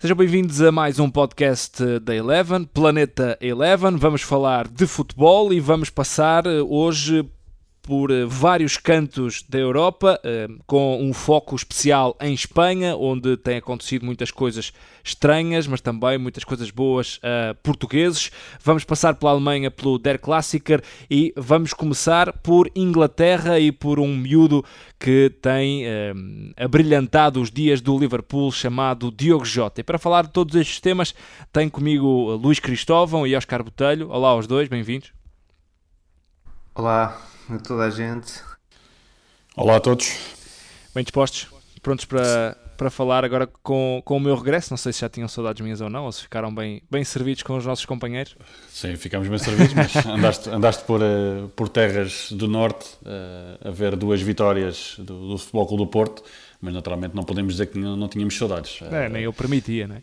Sejam bem-vindos a mais um podcast da Eleven, Planeta Eleven. Vamos falar de futebol e vamos passar eh, hoje por eh, vários cantos da Europa, eh, com um foco especial em Espanha, onde têm acontecido muitas coisas estranhas, mas também muitas coisas boas a portugueses. Vamos passar pela Alemanha pelo Der Klassiker e vamos começar por Inglaterra e por um miúdo que tem eh, abrilhantado os dias do Liverpool, chamado Diogo Jota. E para falar de todos estes temas, tenho comigo Luís Cristóvão e Oscar Botelho. Olá aos dois, bem-vindos. Olá, a toda a gente. Olá a todos. Bem dispostos? Prontos para, para falar agora com, com o meu regresso? Não sei se já tinham saudades minhas ou não, ou se ficaram bem, bem servidos com os nossos companheiros. Sim, ficamos bem servidos, mas andaste, andaste por, uh, por terras do Norte uh, a ver duas vitórias do, do Futebol Clube do Porto mas naturalmente não podemos dizer que não, não tínhamos saudades. É, nem eu permitia, não é?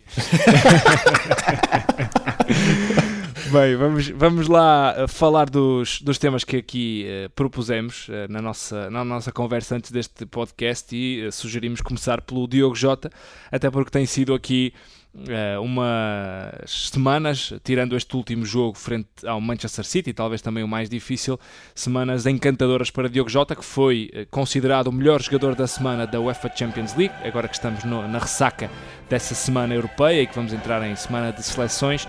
Bem, vamos, vamos lá eh, falar dos, dos temas que aqui uh, propusemos uh, na, nossa, na nossa conversa antes deste podcast e uh, sugerimos começar pelo Diogo Jota, até porque tem sido aqui umas semanas, tirando este último jogo frente ao Manchester City, talvez também o mais difícil, semanas encantadoras para Diogo Jota, que foi considerado o melhor jogador da semana da UEFA Champions League, agora que estamos no, na ressaca dessa semana europeia e que vamos entrar em semana de seleções.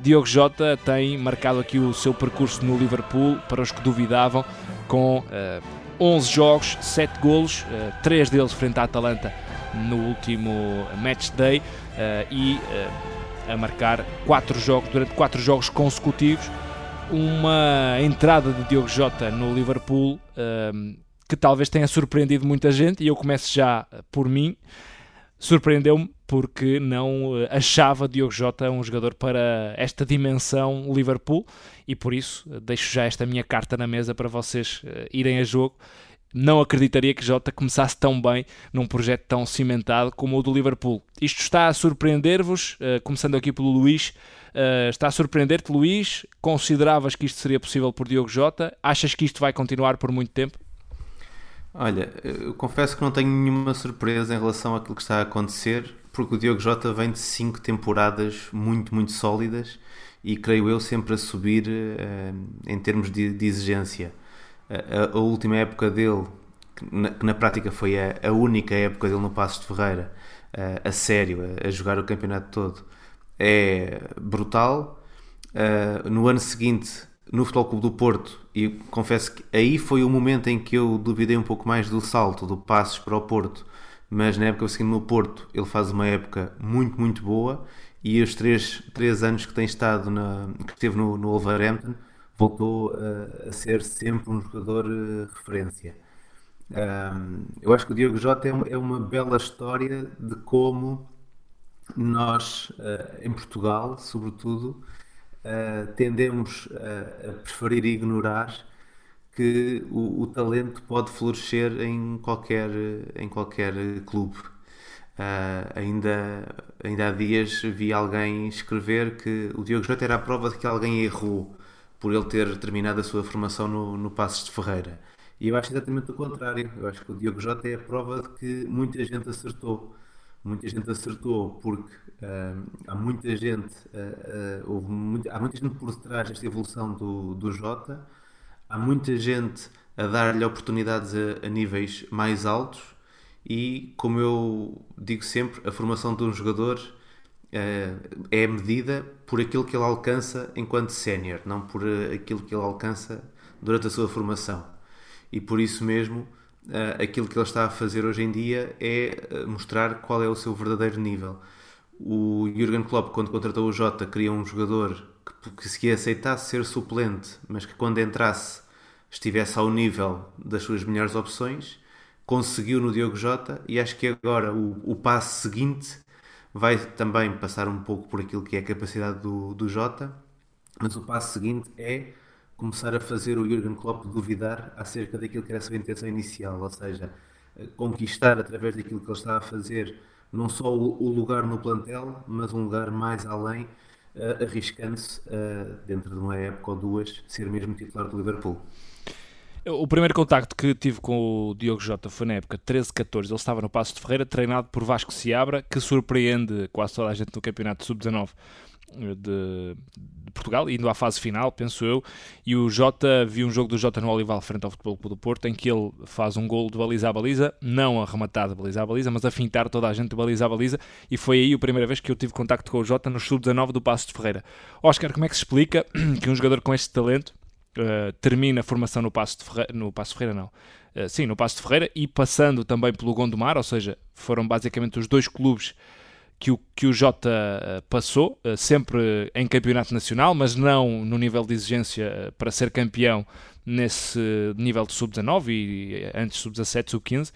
Diogo Jota tem marcado aqui o seu percurso no Liverpool, para os que duvidavam, com uh, eh, 11 jogos, 7 golos, uh, 3 deles frente à Atalanta no último match day e a marcar 4 jogos durante 4 jogos consecutivos. Uma entrada de Diogo Jota no Liverpool que talvez tenha surpreendido muita gente, e eu começo já por mim. Surpreendeu-me porque não eh, achava Diogo Jota um jogador para esta dimensão Liverpool e por isso eh, deixo já esta minha carta na mesa para vocês uh, irem a jogo. Não acreditaria que Jota começasse tão bem num projeto tão cimentado como o do Liverpool. Isto está a surpreender-vos, começando aqui pelo Luís. Está a surpreender-te, Luís? Consideravas que isto seria possível por Diogo Jota? Achas que isto vai continuar por muito tempo? Olha, eu confesso que não tenho nenhuma surpresa em relação àquilo que está a acontecer porque o Diogo Jota vem de cinco temporadas muito, muito sólidas e creio eu sempre a subir uh, em termos de, de exigência. Uh, a, a, última época dele, que na, que na prática foi a, a, única época dele no Passos de Ferreira, uh, a sério, a, a, jogar o campeonato todo, é brutal. no ano seguinte, no Futebol Clube do Porto, e confesso que aí foi o momento em que eu duvidei um pouco mais do salto do Passos para o Porto mas na época seguinte no Porto ele faz uma época muito, muito boa e os três, três anos que tem estado na, que esteve no, no Wolverhampton voltou a, a ser sempre um jogador uh, referência. Um, eu acho que o Diogo Jota é é uma bela história de como nós, uh, em Portugal, sobretudo, uh, tendemos a preferir ignorar que o, o, talento pode florescer em qualquer, em qualquer clube. Uh, ainda, ainda há dias vi alguém escrever que o Diogo Jota era a prova de que alguém errou por ele ter terminado a sua formação no, no Passos de Ferreira. E eu acho exatamente o contrário. Eu acho que o Diogo Jota é a prova de que muita gente acertou. Muita gente acertou porque uh, há muita gente, uh, houve muito, há muita gente por trás desta evolução do, do Jota há muita gente a dar-lhe oportunidades a, a, níveis mais altos e, como eu digo sempre, a formação de um jogador uh, é medida por aquilo que ele alcança enquanto sénior, não por uh, aquilo que ele alcança durante a sua formação. E por isso mesmo, uh, aquilo que ele está a fazer hoje em dia é mostrar qual é o seu verdadeiro nível. O Jurgen Klopp, quando contratou o Jota, queria um jogador que, se aceitasse ser suplente, mas que quando entrasse estivesse ao nível das suas melhores opções, conseguiu no Diogo Jota e acho que agora o, o passo seguinte vai também passar um pouco por aquilo que é a capacidade do, do Jota, mas o passo seguinte é começar a fazer o Jurgen Klopp duvidar acerca daquilo que era a sua intenção inicial, ou seja, conquistar através daquilo que ele estava a fazer não só o, lugar no plantel, mas um lugar mais além, uh, arriscando-se uh, dentro de uma época ou duas ser mesmo titular do Liverpool. O primeiro contacto que tive com o Diogo Jota foi na época 13-14. Ele estava no Passo de Ferreira, treinado por Vasco Seabra, que surpreende quase toda a gente no Campeonato Sub-19 de, de, Portugal, indo à fase final, penso eu. E o Jota, vi um jogo do Jota no Olival frente ao Futebol Clube do Porto, em que ele faz um gol de baliza a baliza, não a rematar de baliza a baliza, mas a fintar toda a gente de baliza a baliza. E foi aí a primeira vez que eu tive contacto com o Jota no Sub-19 do Passo de Ferreira. Oscar, como é que se explica que um jogador com este talento uh, termina a formação no Passo de Ferreira, no Passo de Ferreira não, uh, sim, no Passo de Ferreira e passando também pelo Gondomar, ou seja, foram basicamente os dois clubes que o, que o Jota uh, passou, sempre em campeonato nacional, mas não no nível de exigência para ser campeão nesse nível de sub-19 e antes sub-17, sub-15.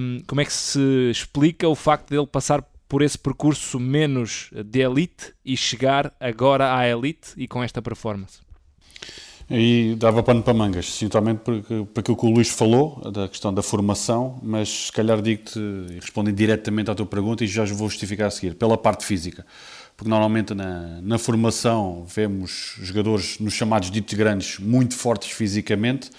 Um, como é que se explica o facto dele passar por esse percurso menos de elite e chegar agora à elite e com esta performance? Aí dava pano para mangas, porque, para aquilo que o Luís falou, da questão da formação, mas se calhar digo-te, respondendo diretamente à tua pergunta, e já vou justificar a seguir, pela parte física. Porque normalmente na, na formação vemos jogadores nos chamados ditos grandes muito fortes fisicamente,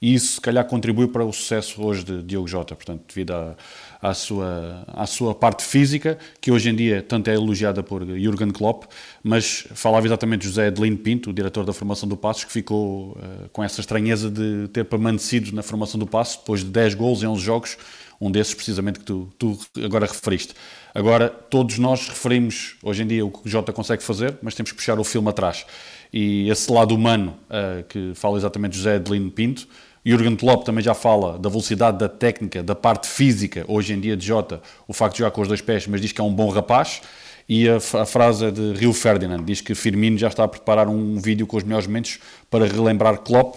e isso se calhar contribui para o sucesso hoje de Diogo Jota, portanto, devido a, à sua, à sua parte física, que hoje em dia tanto é elogiada por Jurgen Klopp, mas falava exatamente José Adelino Pinto, o diretor da formação do Passos, que ficou uh, com essa estranheza de ter permanecido na formação do Passos depois de 10 gols em 11 jogos, um desses precisamente que tu, tu agora referiste. Agora, todos nós referimos hoje em dia o que o Jota consegue fazer, mas temos que puxar o filme atrás. E esse lado humano uh, que fala exatamente José Adelino Pinto, Jurgen Klopp também já fala da velocidade da técnica, da parte física, hoje em dia de Jota, o facto de jogar com os dois pés, mas diz que é um bom rapaz. E a, a frase é de Rio Ferdinand, diz que Firmino já está a preparar um vídeo com os melhores momentos para relembrar Klopp.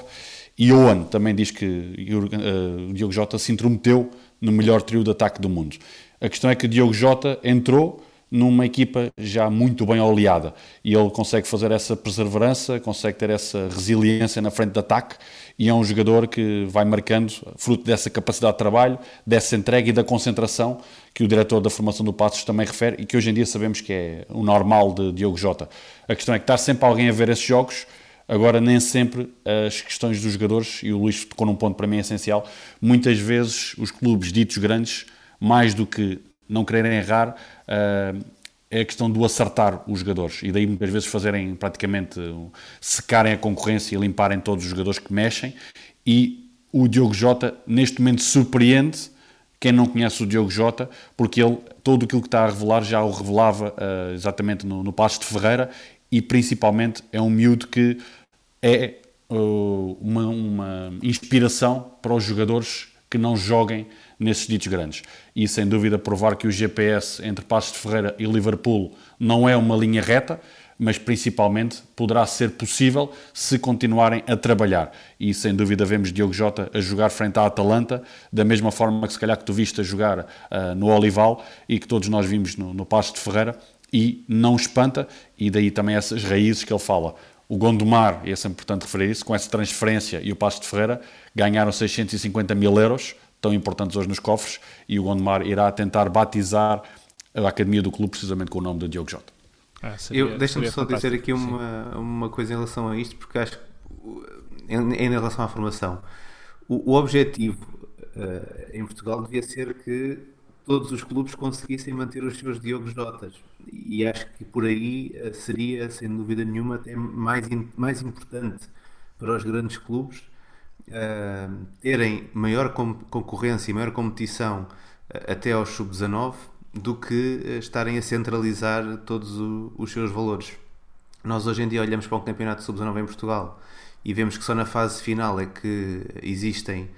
E Owen também diz que uh, Diogo Jota se intrometeu no melhor trio de ataque do mundo. A questão é que Diogo Jota entrou numa equipa já muito bem oleada e ele consegue fazer essa perseverança, consegue ter essa resiliência na frente de ataque e é um jogador que vai marcando, fruto dessa capacidade de trabalho, dessa entrega e da concentração que o diretor da formação do Passos também refere e que hoje em dia sabemos que é o normal de Diogo Jota. A questão é que está sempre alguém a ver esses jogos, agora nem sempre as questões dos jogadores, e o Luís tocou num ponto para mim essencial, muitas vezes os clubes ditos grandes, mais do que não quererem errar, uh, é a questão do acertar os jogadores. E daí muitas vezes fazerem praticamente secarem a concorrência e limparem todos os jogadores que mexem. E o Diogo Jota neste momento surpreende quem não conhece o Diogo Jota porque ele todo aquilo que está a revelar já o revelava uh, exatamente no, no Passo de Ferreira. E principalmente é um miúdo que é uh, uma, uma inspiração para os jogadores que não joguem nesses ditos grandes. E sem dúvida provar que o GPS entre Passos de Ferreira e Liverpool não é uma linha reta, mas principalmente poderá ser possível se continuarem a trabalhar. E sem dúvida vemos Diogo Jota a jogar frente à Atalanta, da mesma forma que se calhar que tu viste a jogar uh, no Olival e que todos nós vimos no, no Passo de Ferreira, e não espanta, e daí também essas raízes que ele fala. O Gondomar, e é importante referir isso, com essa transferência e o Passo de Ferreira, ganharam 650 mil euros, tão importantes hoje nos cofres e o Gondomar irá tentar batizar a academia do clube precisamente com o nome de Diogo Jota. Ah, Deixa-me só dizer aqui uma, uma coisa em relação a isto, porque acho que em, em relação à formação, o, o objetivo uh, em Portugal devia ser que todos os clubes conseguissem manter os seus Diogo Jotas. E acho que por aí uh, seria, sem dúvida nenhuma, até mais, mais importante para os grandes clubes uh, terem maior concorrência e maior competição uh, até aos sub-19 do que uh, estarem a centralizar todos o, os seus valores. Nós hoje em dia olhamos para um campeonato sub-19 em Portugal e vemos que só na fase final é que existem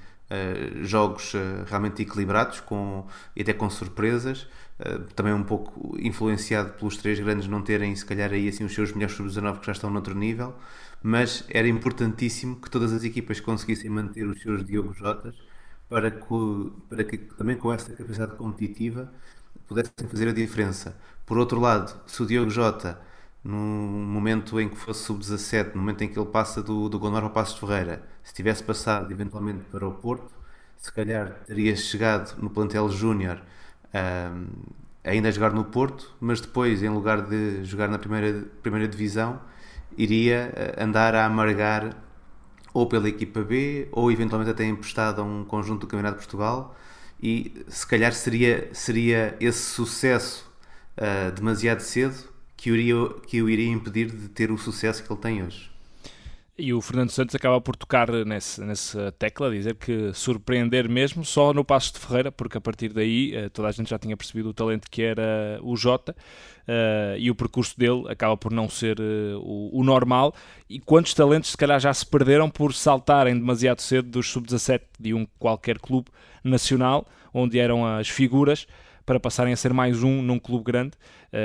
jogos realmente equilibrados com, e até com surpresas. também um pouco influenciado pelos três grandes não terem, se calhar, aí assim, os seus melhores sub-19 que já estão noutro nível mas era importantíssimo que todas as equipas conseguissem manter os seus Diogo Jotas para que, para que também com essa capacidade competitiva pudessem fazer a diferença. Por outro lado, se o Diogo Jota, no momento em que fosse sub-17, no momento em que ele passa do, do Gondor ao Passo Ferreira, se tivesse passado eventualmente para o Porto, se calhar teria chegado no plantel júnior um, ainda a jogar no Porto, mas depois, em lugar de jogar na primeira, primeira divisão, iria eh, andar a amargar ou pela equipa B, ou eventualmente até emprestado a um conjunto do Campeonato de Portugal. E se calhar seria, seria esse sucesso uh, demasiado cedo que o, iria, que o iria impedir de ter o sucesso que ele tem hoje. E o Fernando Santos acaba por tocar nesse, nessa tecla, dizer que surpreender mesmo só no Passo de Ferreira, porque a partir daí uh, toda a gente já tinha percebido o talento que era o Jota uh, e o percurso dele acaba por não ser uh, o, o, normal. E quantos talentos se calhar já se perderam por saltarem demasiado cedo dos sub-17 de um qualquer clube nacional, onde eram as figuras, para passarem a ser mais um num clube grande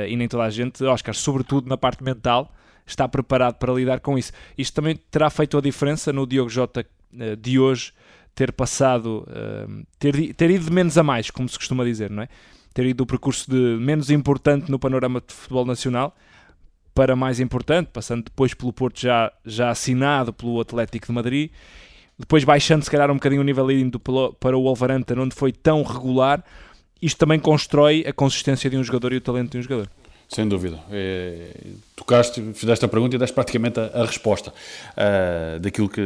e nem toda a gente, Oscar, sobretudo na parte mental está preparado para lidar com isso. Isto também terá feito a diferença no Diogo Jota uh, de hoje ter passado, uh, ter, ter ido de menos a mais, como se costuma dizer, não é? Ter ido do percurso de menos importante no panorama de futebol nacional para mais importante, passando depois pelo Porto já, já assinado pelo Atlético de Madrid, depois baixando se calhar um bocadinho o nível indo para o Wolverhampton, onde foi tão regular. Isto também constrói a consistência de um jogador e o talento de um jogador. Sem dúvida. É, tocaste, fizeste a pergunta e deste praticamente a, a resposta uh, daquilo que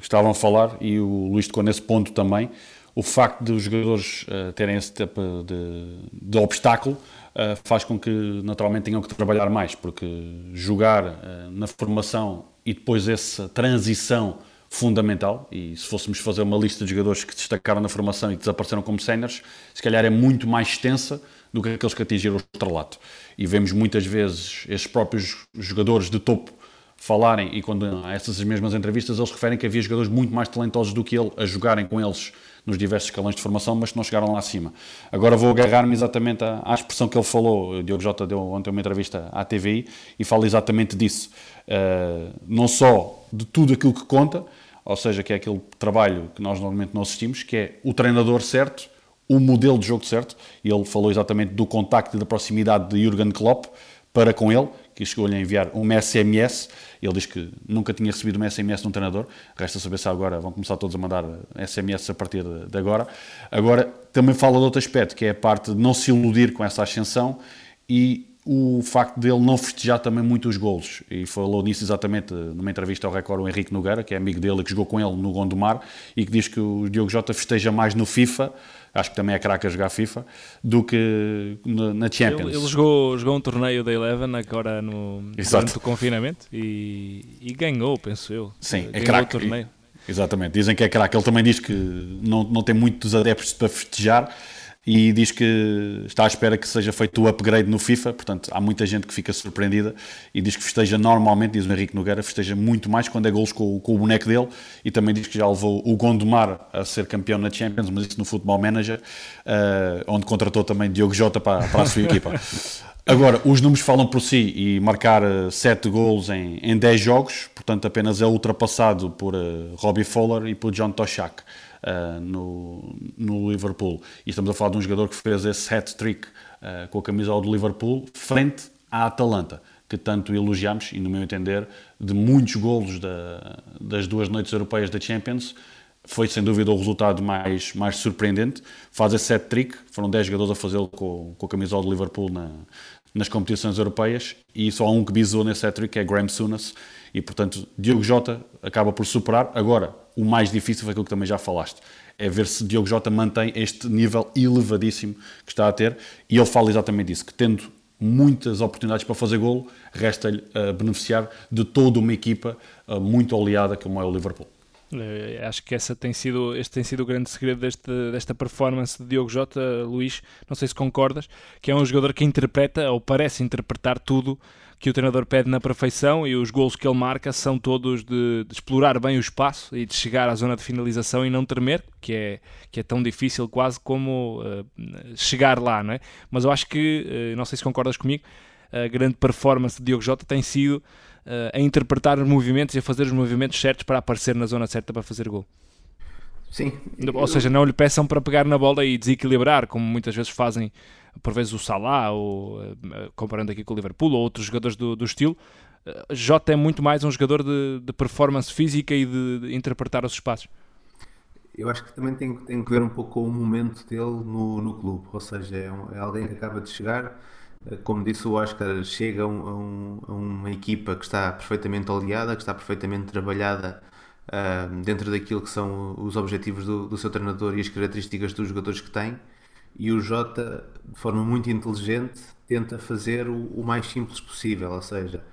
estavam a falar e o Luís tocou nesse ponto também. O facto de os jogadores uh, terem esse tipo de, de obstáculo uh, faz com que naturalmente tenham que trabalhar mais, porque jogar na formação e depois essa transição fundamental, e se fôssemos fazer uma lista de jogadores que destacaram na formação e desapareceram como séniores, se calhar é muito mais extensa do que aqueles que atingiram o estrelato. E vemos muitas vezes esses próprios jogadores de topo falarem, e quando há essas mesmas entrevistas, eles referem que havia jogadores muito mais talentosos do que ele a jogarem com eles nos diversos escalões de formação, mas que não chegaram lá acima. Agora vou agarrar-me exatamente à, à, expressão que ele falou. O Diogo Jota deu ontem uma entrevista à TVI e fala exatamente disso. Uh, não só de tudo aquilo que conta, ou seja, que é aquele trabalho que nós normalmente não assistimos, que é o treinador certo o modelo de jogo certo. Ele falou exatamente do contacto e da proximidade de Jurgen Klopp para com ele, que chegou-lhe a enviar um SMS. Ele diz que nunca tinha recebido um SMS de um treinador. Resta saber se agora vão começar todos a mandar SMS a partir de agora. Agora, também fala de outro aspecto, que é a parte de não se iludir com essa ascensão e o facto dele não festejar também muito os golos. E falou nisso exatamente numa entrevista ao Record o Henrique Nogueira, que é amigo dele, que jogou com ele no Gondomar, e que diz que o Diogo Jota festeja mais no FIFA acho que também é craque a jogar FIFA, do que na Champions. Ele, ele, jogou, jogou um torneio da Eleven agora no, durante o confinamento e, e, ganhou, penso eu. Sim, é craque. Exatamente, dizem que é craque. Ele também diz que não, não tem muitos adeptos para festejar, e diz que está à espera que seja feito o upgrade no FIFA, portanto há muita gente que fica surpreendida e diz que festeja normalmente, diz o Henrique Nogueira, festeja muito mais quando é golos com, com, o boneco dele e também diz que já levou o Gondomar a ser campeão na Champions, mas isso no Football Manager, uh, onde contratou também Diogo Jota para, para a sua equipa. Agora, os números falam por si e marcar 7 uh, golos em, em 10 jogos, portanto apenas é ultrapassado por uh, Robbie Fowler e por John Toshak uh, no, no Liverpool. E estamos a falar de um jogador que fez esse hat-trick uh, com a camisola do Liverpool frente à Atalanta, que tanto elogiamos, e no meu entender, de muitos golos da, das duas noites europeias da Champions, foi sem dúvida o resultado mais, mais surpreendente. Faz esse hat-trick, foram 10 jogadores a fazê-lo com, com a camisola do Liverpool na, nas competições europeias e só há um que bisou nesse hat-trick, que é Graham Souness, e portanto Diogo Jota acaba por superar. Agora, o mais difícil foi aquilo que também já falaste. É ver se Diogo Jota mantém este nível elevadíssimo que está a ter. E ele fala exatamente isso, que tendo muitas oportunidades para fazer golo, resta-lhe uh, beneficiar de toda uma equipa uh, muito oleada como é o Liverpool. Uh, acho que essa tem sido, este tem sido o grande segredo deste, desta performance de Diogo Jota, Luís, não sei se concordas, que é um jogador que interpreta, ou parece interpretar tudo que o treinador pede na perfeição e os gols que ele marca são todos de, de, explorar bem o espaço e de chegar à zona de finalização e não tremer, que é, que é tão difícil quase como uh, chegar lá, não é? Mas eu acho que, uh, não sei se concordas comigo, a grande performance de Diogo Jota tem sido uh, a interpretar os movimentos e a fazer os movimentos certos para aparecer na zona certa para fazer gol. Sim. Ou seja, não lhe peçam para pegar na bola e desequilibrar, como muitas vezes fazem por vezes o Salah, ou, eh, comparando aqui com o Liverpool, ou outros jogadores do, do estilo. Eh, Jota é muito mais um jogador de, de performance física e de, de, interpretar os espaços. Eu acho que também tem, tem que ver um pouco com o momento dele no, no clube, ou seja, é, um, é alguém que acaba de chegar, eh, como disse o Oscar, chega a, um, a, uma equipa que está perfeitamente aliada, que está perfeitamente trabalhada uh, dentro daquilo que são os objetivos do, do, seu treinador e as características dos jogadores que tem. E o Jota, de forma muito inteligente, tenta fazer o, o mais simples possível, ou seja,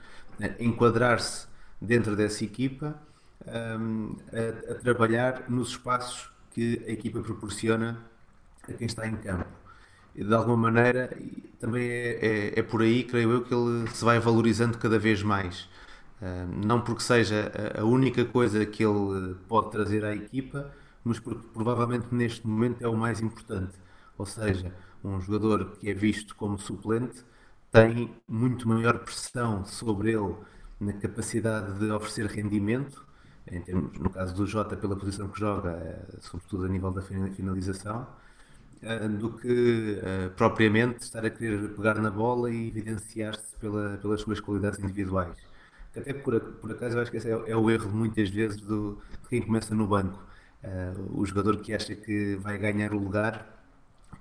enquadrar-se dentro dessa equipa um, a, a, trabalhar nos espaços que a equipa proporciona a quem está em campo. E de alguma maneira, também é, é, é, por aí, creio eu, que ele se vai valorizando cada vez mais. Um, não porque seja a única coisa que ele pode trazer à equipa, mas porque provavelmente neste momento é o mais importante. Ou seja, um jogador que é visto como suplente tem muito maior pressão sobre ele na capacidade de oferecer rendimento, termos, no caso do Jota, pela posição que joga, eh, sobretudo a nível da finalização, eh, do que eh, propriamente estar a querer pegar na bola e evidenciar-se pela, pelas suas qualidades individuais. Até por, por acaso eu acho que esse é, é o erro muitas vezes do, de quem começa no banco. o jogador que acha que vai ganhar o lugar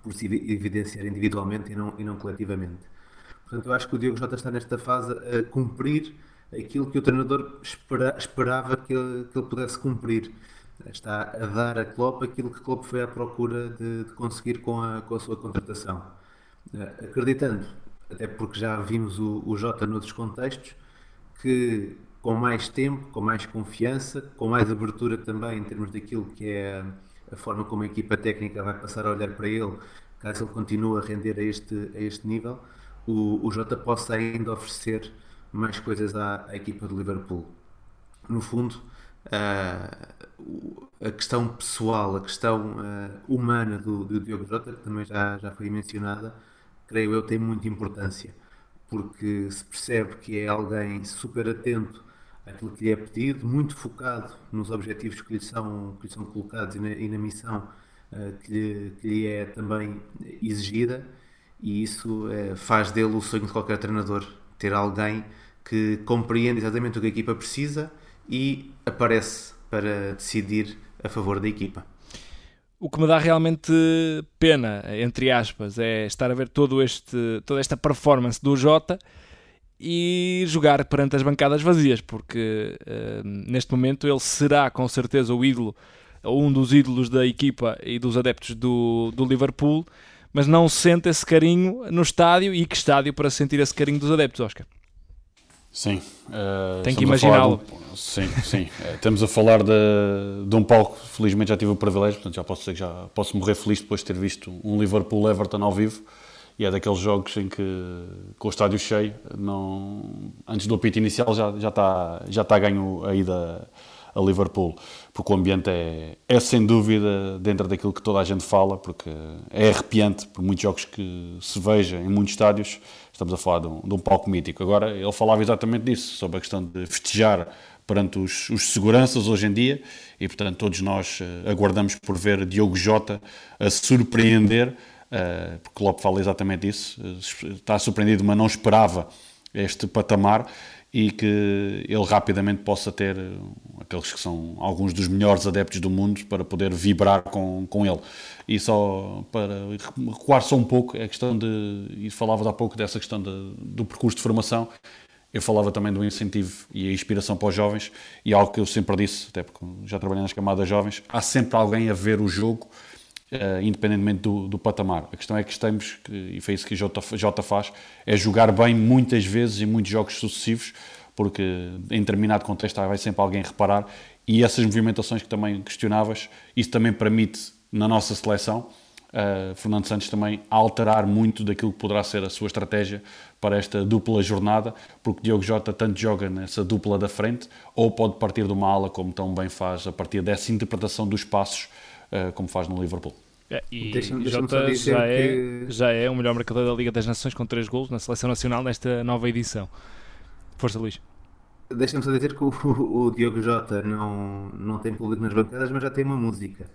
por se evidenciar individualmente e não, e não coletivamente. Portanto, eu acho que o Diogo Jota está nesta fase a cumprir aquilo que o treinador espera, esperava que ele, que ele, pudesse cumprir. Está a dar a Klopp aquilo que Klopp foi à procura de, de conseguir com a, com a sua contratação. Uh, acreditando, até porque já vimos o, o Jota noutros contextos, que com mais tempo, com mais confiança, com mais abertura também em termos daquilo que é a, forma como a equipa técnica vai passar a olhar para ele, caso ele continue a render a este, a este nível, o, o Jota possa ainda oferecer mais coisas à, à equipa de Liverpool. No fundo, uh, a questão pessoal, a questão uh, humana do, do Diogo Jota, que também já, já foi mencionada, creio eu, tem muita importância, porque se percebe que é alguém super atento àquilo que lhe é pedido, muito focado nos objetivos que lhe são, que lhe são colocados e na, e na missão uh, que, lhe, que, lhe, é também exigida, e isso uh, faz dele o sonho de qualquer treinador, ter alguém que compreende exatamente o que a equipa precisa e aparece para decidir a favor da equipa. O que me dá realmente pena, entre aspas, é estar a ver todo este, toda esta performance do Jota e jogar perante as bancadas vazias, porque uh, neste momento ele será com certeza o ídolo, ou um dos ídolos da equipa e dos adeptos do, do Liverpool, mas não sente esse carinho no estádio e que estádio para sentir esse carinho dos adeptos, Oscar? Sim. Uh, Tem que imaginá-lo. Um, sim, sim. Uh, estamos a falar de, de um palco, felizmente já tive o privilégio, portanto já posso dizer que já posso morrer feliz depois de ter visto um Liverpool-Everton ao vivo. E é daqueles jogos em que, com o estádio cheio, não, antes do apito inicial já, já, está, já está ganho a ida a Liverpool, porque o ambiente é, é sem dúvida dentro daquilo que toda a gente fala, porque é arrepiante por muitos jogos que se veja em muitos estádios, estamos a falar de um, de um palco mítico. Agora, ele falava exatamente disso, sobre a questão de festejar perante os, os, seguranças hoje em dia. E, portanto, todos nós uh, aguardamos por ver Diogo Jota a surpreender, uh, porque Klopp fala exatamente isso, uh, está surpreendido, mas não esperava este patamar e que ele rapidamente possa ter aqueles que são alguns dos melhores adeptos do mundo para poder vibrar com, com ele. E só para recuar só um pouco, é a questão de, e falava há pouco dessa questão de, do percurso de formação, eu falava também do incentivo e a inspiração para os jovens, e algo que eu sempre disse, até porque já trabalhei nas camadas jovens, há sempre alguém a ver o jogo, uh, independentemente do, do, patamar. A questão é que estamos, e foi isso que Jota, Jota faz, é jogar bem muitas vezes em muitos jogos sucessivos, porque em determinado contexto vai sempre alguém reparar, e essas movimentações que também questionavas, isso também permite na nossa seleção, uh, Fernando Santos também alterar muito daquilo que poderá ser a sua estratégia para esta dupla jornada, porque Diogo Jota tanto joga nessa dupla da frente, ou pode partir de uma ala, como tão bem faz, a partir dessa interpretação dos passos, como faz no Liverpool. É, e deixa Jota já, é, que... já é o melhor marcador da Liga das Nações com 3 golos na Seleção Nacional nesta nova edição. Força Luís. Deixa-me só dizer que o, o, Diogo Jota não, não tem público nas bancadas, mas já tem uma música.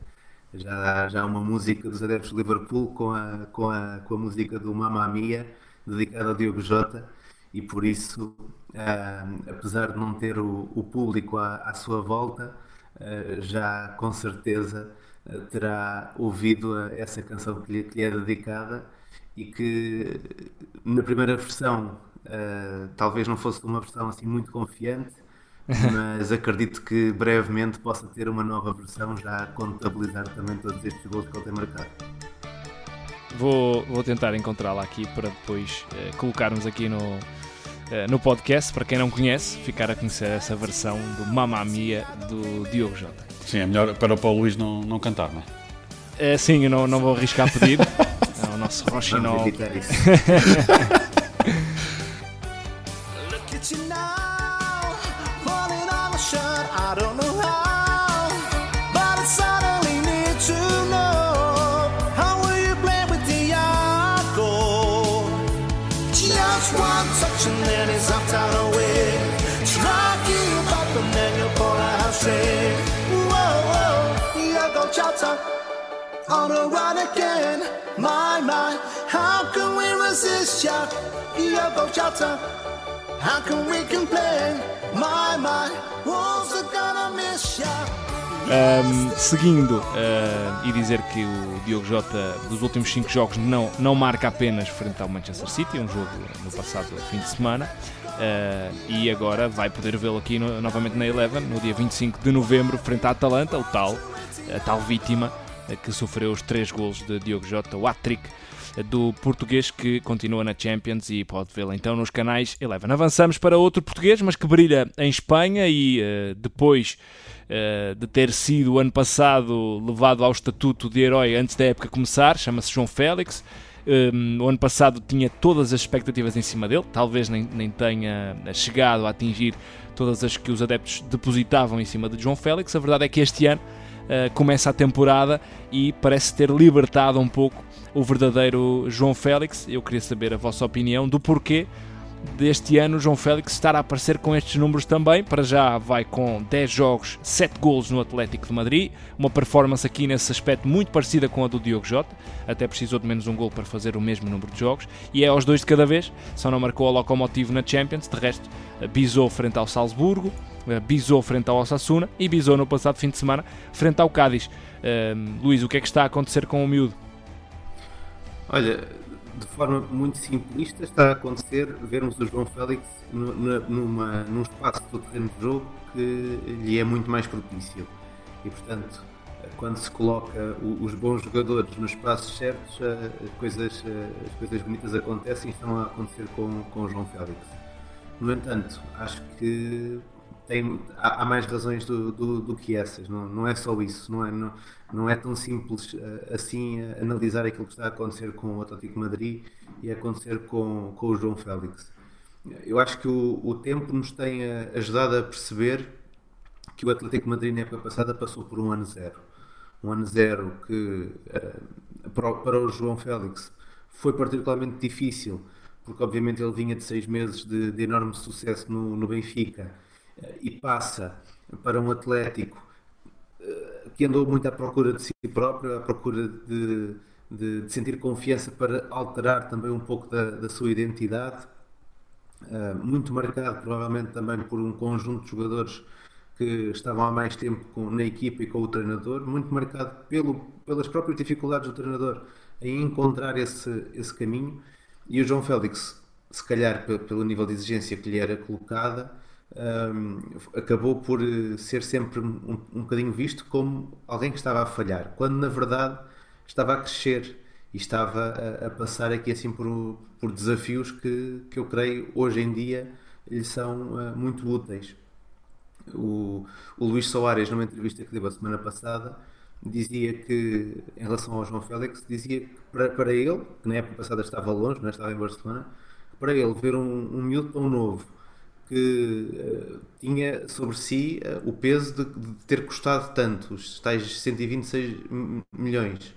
Já, já há uma música dos adeptos de Liverpool com a, com a, com a música do Mamma Mia, dedicada ao Diogo Jota, e por isso, uh, apesar de não ter o, o público à, à, sua volta, uh, já com certeza terá ouvido essa canção que lhe, que lhe é dedicada e que na primeira versão talvez não fosse uma versão assim muito confiante, mas acredito que brevemente possa ter uma nova versão já a contabilizar também todos estes gols que ele tem marcado. Vou, vou tentar encontrá-la aqui para depois uh, colocarmos aqui no, uh, no podcast. Para quem não conhece, ficar a conhecer essa versão do Mamma Mia do Diogo Jota. Sim, é melhor para o Paulo Luís não, não cantar, não é? é sim, eu não, não vou arriscar pedir. é o nosso Rochinol. again. My, my, how can we resist ya? Jota, how can we complain? My, my, wolves are gonna miss ya. Um, seguindo uh, e dizer que o Diogo Jota dos últimos 5 jogos não, não marca apenas frente ao Manchester City, um jogo no passado fim de semana, uh, e agora vai poder vê-lo aqui no, novamente na Eleven, no dia 25 de novembro, frente à Atalanta, o tal, a tal vítima que sofreu os três gols de Diogo Jota, o hat-trick do português que continua na Champions e pode vê-lo então nos canais Eleven. Avançamos para outro português, mas que brilha em Espanha e uh, depois uh, de ter sido ano passado levado ao estatuto de herói antes da época começar, chama-se João Félix. Um, o ano passado tinha todas as expectativas em cima dele, talvez nem, nem tenha chegado a atingir todas as que os adeptos depositavam em cima de João Félix. A verdade é que este ano uh, começa a temporada e parece ter libertado um pouco o verdadeiro João Félix. Eu queria saber a vossa opinião do porquê deste ano João Félix estar a aparecer com estes números também. Para já vai com 10 jogos, 7 golos no Atlético de Madrid, uma performance aqui nesse aspecto muito parecida com a do Diogo Jota, até precisou de menos um gol para fazer o mesmo número de jogos, e é aos dois de cada vez, só não marcou a Locomotivo na Champions, de resto bisou frente ao Salzburgo, eh, bisou frente ao Osasuna e bisou no passado fim de semana frente ao Cádiz. Uh, Luís, o que é que está a acontecer com o miúdo? Olha, de forma muito simplista está a acontecer vermos o João Félix numa, num espaço do terreno de jogo que lhe é muito mais propício. E portanto, quando se coloca os bons jogadores nos espaços certos, as coisas, as coisas bonitas acontecem e estão a acontecer com, com o João Félix. No entanto, acho que tem, há, há, mais razões do, do, do, que essas, não, não é só isso, não é, não, não é tão simples uh, assim uh, analisar aquilo que está a acontecer com o Atlético Madrid e acontecer com, com o João Félix. Eu acho que o, o tempo nos tem uh, ajudado a perceber que o Atlético Madrid na época passada passou por um ano zero. Um ano zero que para, para o João Félix foi particularmente difícil, porque obviamente ele vinha de seis meses de, de enorme sucesso no, no Benfica e passa para um Atlético eh, que andou muito à procura de si próprio, à procura de, de, de sentir confiança para alterar também um pouco da, da sua identidade, uh, muito marcado provavelmente também por um conjunto de jogadores que estavam há mais tempo com, na equipa e com o treinador, muito marcado pelo, pelas próprias dificuldades do treinador em encontrar esse, esse caminho. E o João Félix, se calhar pelo nível de exigência que lhe era colocada, um, acabou por eh, ser sempre um, um bocadinho visto como alguém que estava a falhar, quando na verdade estava a crescer e estava a, a passar aqui assim por, por desafios que, que eu creio hoje em dia lhe são uh, muito úteis. O, o Luís Soares, numa entrevista que deu a semana passada, dizia que, em relação ao João Félix, dizia que para, para ele, que na época passada estava longe, não é? estava em Barcelona, para ele ver um, um miúdo tão novo que uh, tinha sobre si uh, o peso de, de, ter custado tanto, os tais 126 milhões.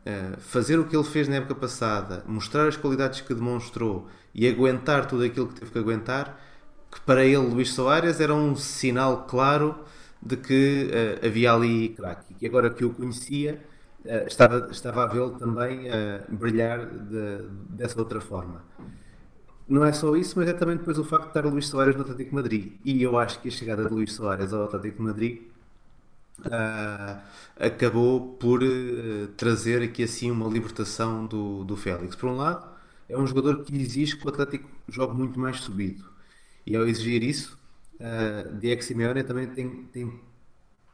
Uh, fazer o que ele fez na época passada, mostrar as qualidades que demonstrou e aguentar tudo aquilo que teve que aguentar, que para ele, Luís Soares, era um sinal claro de que havia ali craque. E agora que eu conhecia, estava, estava a vê-lo também brilhar de, dessa outra forma não é só isso, mas é também depois o facto de estar Luís Soares no Atlético Madrid. E eu acho que a chegada de Luís Soares ao Atlético Madrid uh, acabou por uh, trazer aqui assim uma libertação do, do Félix. Por um lado, é um jogador que exige que o Atlético jogue muito mais subido. E ao exigir isso, uh, Diego Simeone também tem, tem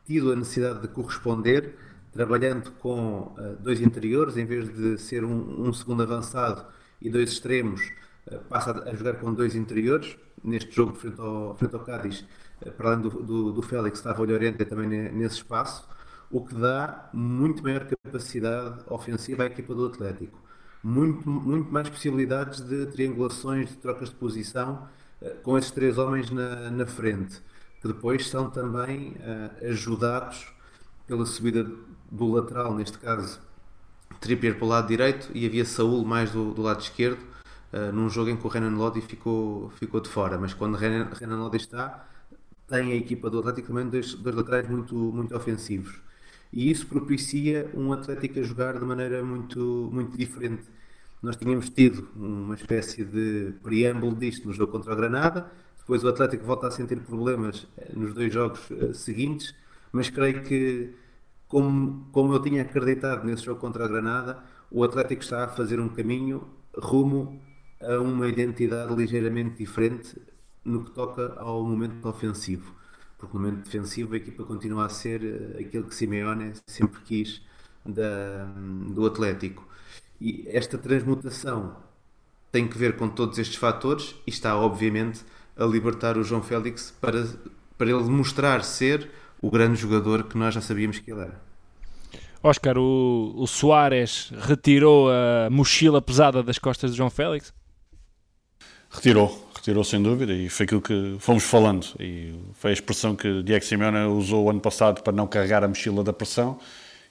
tido a necessidade de corresponder, trabalhando com uh, dois interiores, em vez de ser um, um segundo avançado e dois extremos, passa a jogar com dois interiores. Neste jogo, frente ao, frente ao Cádiz, uh, para além do, do, do Félix, estava o Llorente também nesse espaço, o que dá muito maior capacidade ofensiva à equipa do Atlético. Muito, muito mais possibilidades de triangulações, de trocas de posição, com esses três homens na, na frente que depois são também uh, ajudados pela subida do lateral, neste caso Trippier para o lado direito e havia Saúl mais do, do lado esquerdo, uh, num jogo em que o Renan Lodi ficou, ficou de fora, mas quando Renan, Renan Lodi está, tem a equipa do Atlético também dois, dois laterais muito, muito ofensivos. E isso propicia um Atlético a jogar de maneira muito, muito diferente. Nós tínhamos tido uma espécie de preâmbulo disto no jogo contra o Granada, depois o Atlético volta a sentir problemas eh, nos dois jogos uh, seguintes, mas creio que, como, como eu tinha acreditado nesse jogo contra a Granada, o Atlético está a fazer um caminho rumo a uma identidade ligeiramente diferente no que toca ao momento ofensivo. Porque no momento defensivo a equipa continua a ser uh, aquilo que Simeone sempre quis da, do Atlético. E esta transmutação tem que ver com todos estes fatores e está, obviamente, a libertar o João Félix para, para ele mostrar ser o grande jogador que nós já sabíamos que ele era. Oscar, o, o Soares retirou a mochila pesada das costas de João Félix? Retirou, retirou sem dúvida e foi aquilo que fomos falando e foi a expressão que Diego Simeone usou ano passado para não carregar a mochila da pressão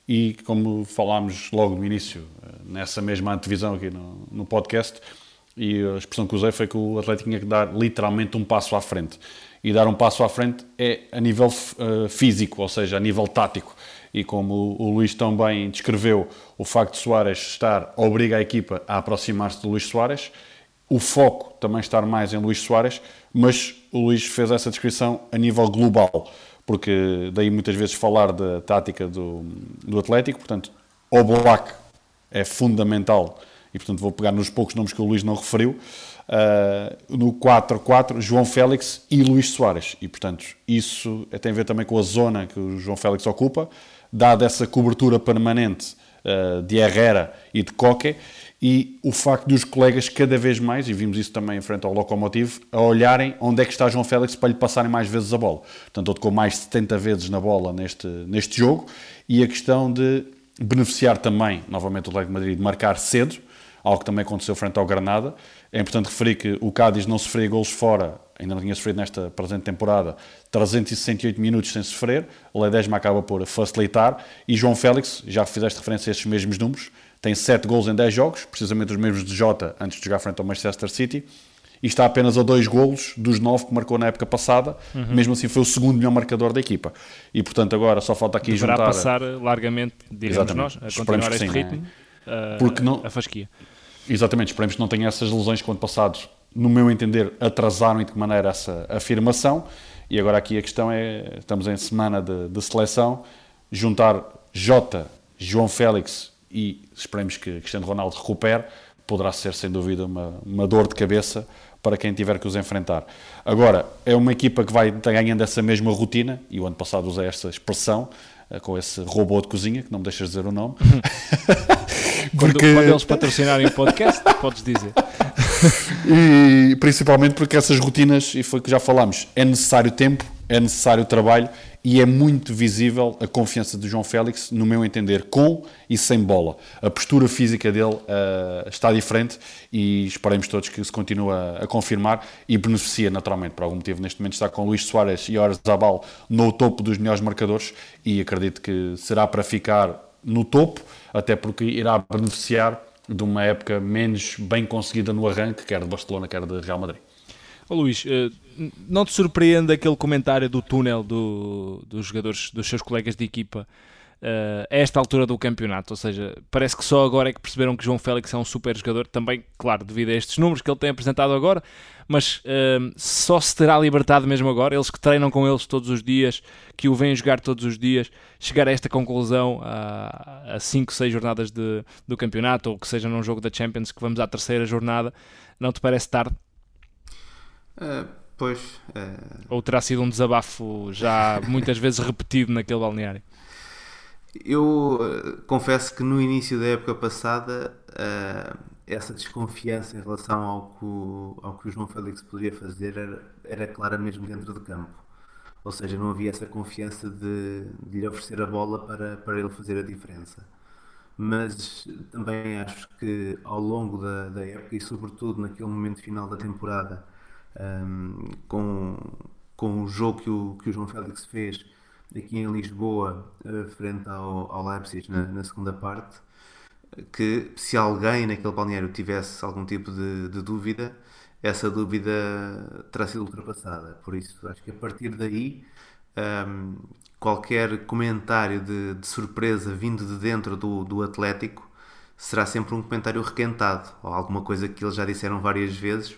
e como falámos logo no início, nessa mesma antevisão aqui no, no podcast, e a expressão que usei foi que o Atlético tinha que dar literalmente um passo à frente. E dar um passo à frente é a nível uh, físico, ou seja, a nível tático. E como o, o Luís tão bem descreveu, o facto de Soares estar obriga a equipa a aproximar-se de Luís Soares, o foco também estar mais em Luís Soares, mas o Luís fez essa descrição a nível global, porque daí muitas vezes falar da tática do, do Atlético, portanto, o Black é fundamental e portanto vou pegar nos poucos nomes que o Luís não referiu, uh, no 4-4, João Félix e Luís Soares. E portanto isso tem a ver também com a zona que o João Félix ocupa, dada essa cobertura permanente uh, de Herrera e de Coque, e o facto de os colegas cada vez mais, e vimos isso também em frente ao Locomotivo, a olharem onde é que está João Félix para lhe passarem mais vezes a bola. Portanto, ele tocou mais de 70 vezes na bola neste, neste jogo, e a questão de beneficiar também, novamente, o Atlético de Madrid de marcar cedo, algo que também aconteceu frente ao Granada. É importante referir que o Cádiz não sofreu golos fora, ainda não tinha sofrido nesta presente temporada, 368 minutos sem sofrer, o Ledesma acaba por facilitar, e João Félix, já fizeste referência a estes mesmos números, tem 7 golos em 10 jogos, precisamente os mesmos de Jota antes de jogar frente ao Manchester City, e está apenas a dois golos dos nove que marcou na época passada, uhum. mesmo assim foi o segundo melhor marcador da equipa. E portanto agora só falta aqui Deverá juntar... passar largamente, diremos nós, a continuar este sim, ritmo, é? Porque não... a fasquia. Exatamente, esperemos que não tenha essas lesões que, ano passado, no meu entender, atrasaram e de que maneira essa afirmação. E agora aqui a questão é: estamos em semana de, de seleção, juntar Jota, João Félix e esperemos que Cristiano Ronaldo recupere, poderá ser sem dúvida uma, uma dor de cabeça para quem tiver que os enfrentar. Agora, é uma equipa que vai ganhando essa mesma rotina, e o ano passado usei esta expressão, eh, com esse robô de cozinha, que não me deixas dizer o nome. Porque... Quando, quando eles patrocinarem o podcast, podes dizer. e principalmente porque essas rotinas, e foi o que já falámos, é necessário tempo, é necessário trabalho e é muito visível a confiança de João Félix, no meu entender, com e sem bola. A postura física dele uh, está diferente e esperemos todos que se continue a, a, confirmar e beneficia naturalmente, por algum motivo, neste momento está com Luís Soares e Orzabal no topo dos melhores marcadores e acredito que será para ficar no topo, até porque irá beneficiar de uma época menos bem conseguida no arranque, quer de Barcelona, quer de Real Madrid. Oh, Luís, eh, não te surpreende aquele comentário do túnel do, dos jogadores, dos seus colegas de equipa, uh, a esta altura do campeonato? Ou seja, parece que só agora é que perceberam que João Félix é um super jogador, também, claro, devido a estes números que ele tem apresentado agora, mas uh, só se terá libertado mesmo agora, eles que treinam com eles todos os dias, que o vêm jogar todos os dias, chegar a esta conclusão a 5, 6 jornadas de, do campeonato, ou que seja num jogo da Champions, que vamos à terceira jornada, não te parece tarde? Uh, Pois. Uh... Ou terá sido um desabafo já muitas vezes repetido naquele balneário? Eu uh, confesso que no início da época passada essa desconfiança em relação ao que, o, ao que o João Félix poderia fazer era, era clara mesmo dentro do campo. Ou seja, não havia essa confiança de, de lhe oferecer a bola para, para ele fazer a diferença. Mas também acho que ao longo da, da época e sobretudo naquele momento final da temporada, um, com, com o jogo que o, que o João Félix fez aqui em Lisboa, uh, frente ao, ao Leipzig na, na, segunda parte, que se alguém naquele balneário tivesse algum tipo de, de dúvida, essa dúvida terá sido ultrapassada. Por isso, acho que a partir daí, um, qualquer comentário de, de, surpresa vindo de dentro do, do Atlético será sempre um comentário requentado, ou alguma coisa que eles já disseram várias vezes,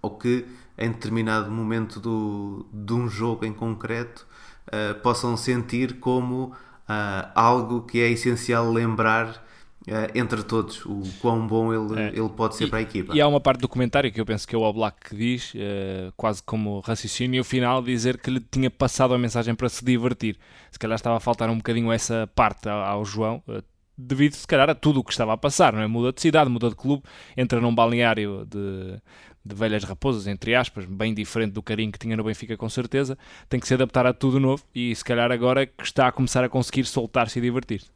ou que em determinado momento do, de um jogo em concreto uh, possam sentir como uh, algo que é essencial lembrar Uh, entre todos, o quão bom ele, é. ele pode ser e, para a equipa. E há uma parte do comentário que eu penso que é o Oblak que diz, uh, quase como raciocínio, e o final dizer que lhe tinha passado a mensagem para se divertir. Se calhar estava a faltar um bocadinho essa parte ao, ao João, uh, devido se calhar a tudo o que estava a passar, não é? Muda de cidade, muda de clube, entra num balneário de, de velhas raposas, entre aspas, bem diferente do carinho que tinha no Benfica com certeza, tem que se adaptar a tudo novo e se calhar agora que está a começar a conseguir soltar-se e divertir-se.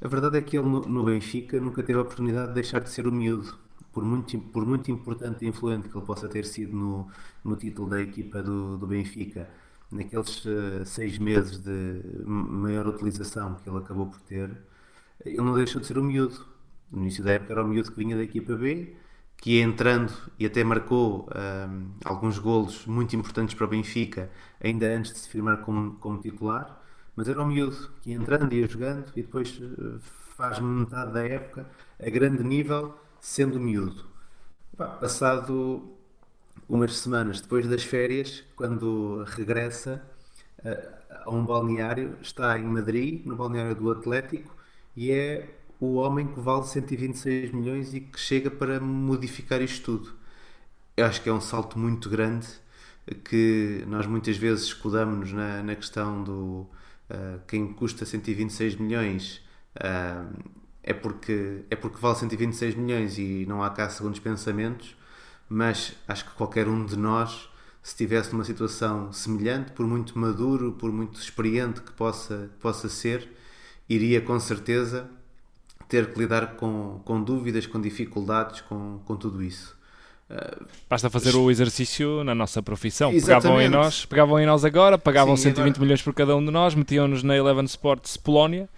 A verdade é que ele no, Benfica nunca teve a oportunidade de deixar de ser humilde, por muito, por muito importante e influente que ele possa ter sido no, no título da equipa do, do Benfica. Naqueles uh, seis meses de maior utilização que ele acabou por ter, ele não deixou de ser humilde. No início da época era o miúdo que vinha da equipa B, que entrando e até marcou um, alguns golos muito importantes para o Benfica, ainda antes de se firmar como, como titular mas era um miúdo que ia entrando, ia jogando e depois eh, faz metade da época a grande nível, sendo miúdo. passado umas semanas depois das férias, quando regressa eh, a um balneário, está em Madrid, no balneário do Atlético, e é o homem que vale 126 milhões e que chega para modificar isto tudo. Eu acho que é um salto muito grande que nós muitas vezes escudamos na, na questão do uh, quem custa 126 milhões uh, é, porque, é porque vale 126 milhões e não há cá segundos pensamentos, mas acho que qualquer um de nós, se estivesse numa situação semelhante, por muito maduro, por muito experiente que possa, possa ser, iria com certeza ter que lidar com, com dúvidas, com dificuldades, com, com tudo isso. Basta fazer o exercício na nossa profissão. Pegavam em nós, pegavam em nós agora, pagavam Sim, 120 agora... milhões por cada um de nós, metiam-nos na Eleven Sports Polónia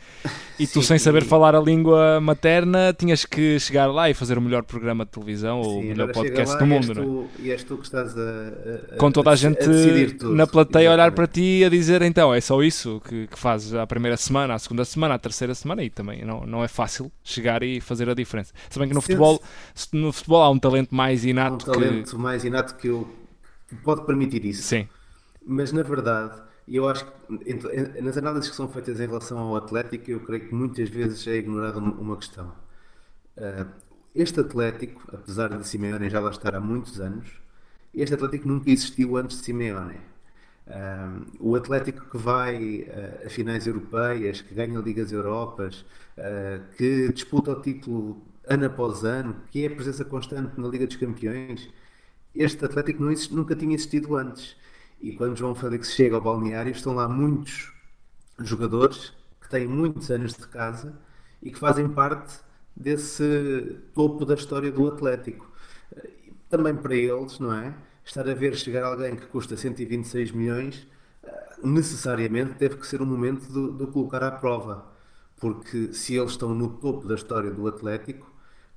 e Sim, tu, sem saber falar a língua materna, tinhas que chegar lá e fazer o melhor programa de televisão ou o melhor podcast do mundo. Não é? E és tu que estás a, a, Com toda a, a gente a na plateia a olhar para ti e a dizer então é só isso que, que fazes à primeira semana, à segunda semana, à terceira semana e também não, não é fácil chegar e fazer a diferença. Se bem que no futebol, no futebol há um talento mais inato inato um talento que... mais inato que eu que pode permitir isso. Sim. Mas na verdade, eu acho que nas análises que são feitas em relação ao Atlético, eu creio que muitas vezes é ignorada uma questão. Ah, este Atlético, apesar de Simeone já lá estar há muitos anos, este Atlético nunca existiu antes de Simeone. Ah, o Atlético que vai uh, a finais europeias, que ganha Ligas Europas, uh, que disputa o título ano após ano, que é a presença constante na Liga dos Campeões, este Atlético não nunca tinha existido antes. E quando João Félix chega ao balneário, estão lá muitos jogadores que têm muitos anos de casa e que fazem parte desse topo da história do Atlético. Também para eles, não é? Estar a ver chegar alguém que custa 126 milhões, necessariamente deve que ser um momento de, de colocar à prova. Porque se eles estão no topo da história do Atlético,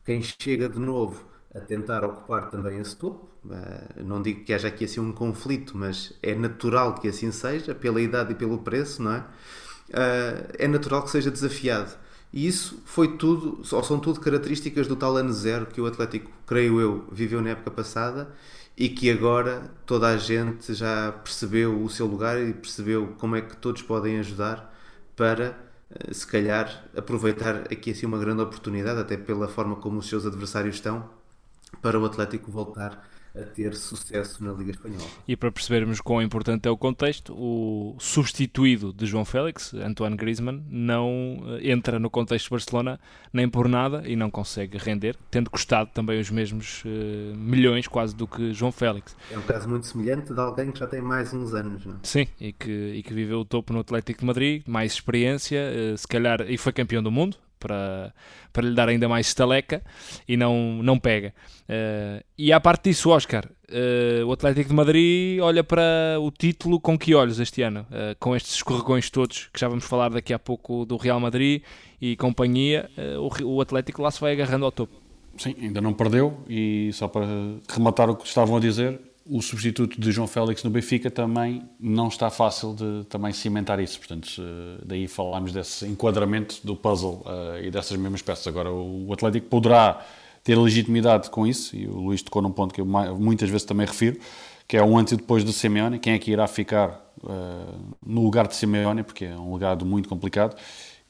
quem chega de novo a tentar ocupar também esse topo, eh, não digo que haja aqui assim um conflito, mas é natural que assim seja, pela idade e pelo preço, não é? Eh, é natural que seja desafiado. E isso foi tudo, ou são tudo características do tal ano zero que o Atlético, creio eu, viveu na época passada e que agora toda a gente já percebeu o seu lugar e percebeu como é que todos podem ajudar para se calhar aproveitar aqui assim uma grande oportunidade, até pela forma como os seus adversários estão, para o Atlético voltar a ter sucesso na Liga Espanhola. E para percebermos quão importante é o contexto, o substituído de João Félix, Antoine Griezmann, não eh, entra no contexto de Barcelona nem por nada e não consegue render, tendo custado também os mesmos uh, milhões quase do que João Félix. É um caso muito semelhante de alguém que já tem mais uns anos, não? É? Sim, e que, e que viveu o topo no Atlético de Madrid, mais experiência, uh, se calhar, e foi campeão do mundo, para, para lhe dar ainda mais estaleca e não, não pega. Uh, e à parte disso, Oscar, uh, o Atlético de Madrid olha para o título com que olhos este ano? Uh, com estes escorregões todos, que já vamos falar daqui a pouco do Real Madrid e companhia, o, o Atlético lá se vai agarrando ao topo. Sim, ainda não perdeu e só para rematar o que estavam a dizer, o substituto de João Félix no Benfica também não está fácil de também cimentar isso. Portanto, daí falámos desse enquadramento do puzzle uh, e dessas mesmas peças. Agora, o Atlético poderá ter legitimidade com isso, e o Luís tocou num ponto que eu muitas vezes também refiro, que é um antes e depois de Simeone, quem é que irá ficar uh, no lugar de Simeone, porque é um legado muito complicado.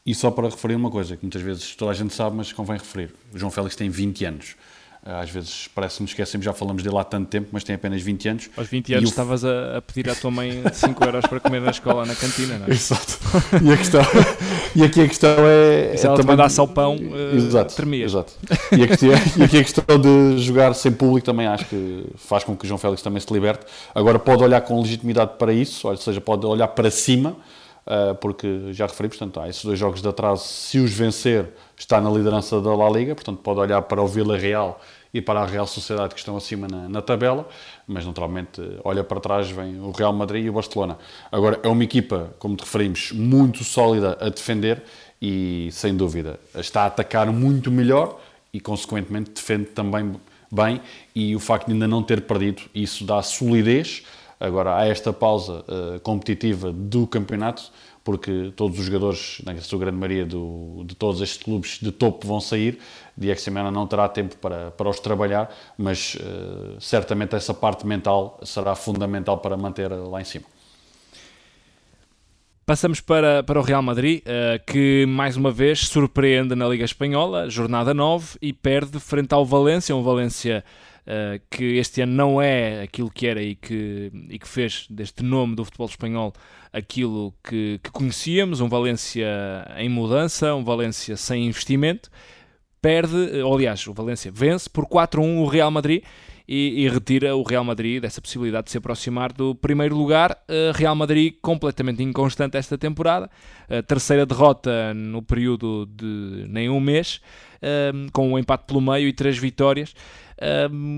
E só para referir uma coisa, que muitas vezes toda a gente sabe, mas convém referir. O João Félix tem 20 anos. Às vezes parece-me esquecemos, já falamos dele há tanto tempo, mas tem apenas 20 anos. Aos 20 anos estavas a, a, pedir à tua mãe 5 euros para comer na escola, na cantina, não é? Exato. E, a questão, e aqui a questão é. Se ela é te mandasse ao pão, uh, exato, tremias. Exato. E, questão, e aqui a questão de jogar sem público também acho que faz com que o João Félix também se liberte. Agora pode olhar com legitimidade para isso, ou seja, pode olhar para cima. Uh, porque já referi, portanto, há esses dois jogos de atraso, se os vencer, está na liderança da La Liga, portanto, pode olhar para o Vila Real e para a Real Sociedade que estão acima na, na, tabela, mas naturalmente olha para trás vem o Real Madrid e o Barcelona. Agora é uma equipa, como te referimos, muito sólida a defender e sem dúvida está a atacar muito melhor e consequentemente defende também bem e o facto de ainda não ter perdido, isso dá solidez agora a esta pausa uh, competitiva do campeonato porque todos os jogadores, na sua grande maioria do, de todos estes clubes de topo vão sair. Diego Simeone não terá tempo para, para os trabalhar, mas uh, certamente essa parte mental será fundamental para manter lá em cima. Passamos para, para o Real Madrid, uh, que mais uma vez surpreende na Liga Espanhola, jornada 9, e perde frente ao Valência, um Valência uh, que este ano não é aquilo que era e que, e que fez deste nome do futebol espanhol aquilo que, que conhecíamos, um Valência em mudança, um Valência sem investimento, perde, eh, ou, aliás, o Valência vence por 4-1 o Real Madrid e, e, retira o Real Madrid dessa possibilidade de se aproximar do primeiro lugar. Uh, Real Madrid completamente inconstante esta temporada, uh, terceira derrota no período de nem um mês, uh, com um empate pelo meio e três vitórias.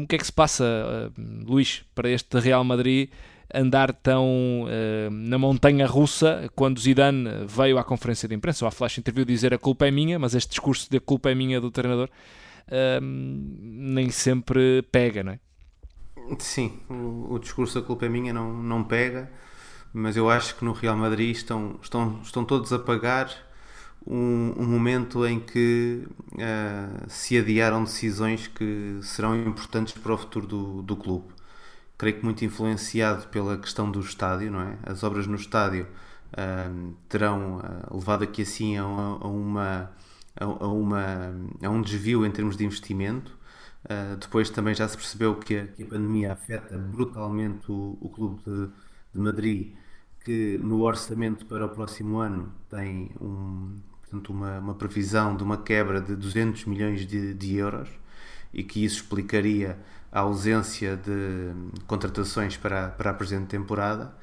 O que é que se passa, Luís, para este Real Madrid? andar tão uh, na montanha russa quando Zidane veio à conferência de imprensa ou à flash interview dizer a culpa é minha, mas este discurso de a culpa é minha do treinador uh, nem sempre pega, não é? Sim, o, o, discurso a culpa é minha não, não pega, mas eu acho que no Real Madrid estão, estão, estão todos a pagar um, um momento em que uh, se adiaram decisões que serão importantes para o futuro do, do clube creio que muito influenciado pela questão do estádio, não é? As obras no estádio uh, terão uh, levado aqui assim a, a uma, a, a, uma, a um desvio em termos de investimento. Uh, depois também já se percebeu que a, que a pandemia afeta brutalmente o, o clube de, de, Madrid, que no orçamento para o próximo ano tem um, portanto, uma, uma previsão de uma quebra de 200 milhões de, de euros e que isso explicaria a ausência de contratações para, para a presente temporada.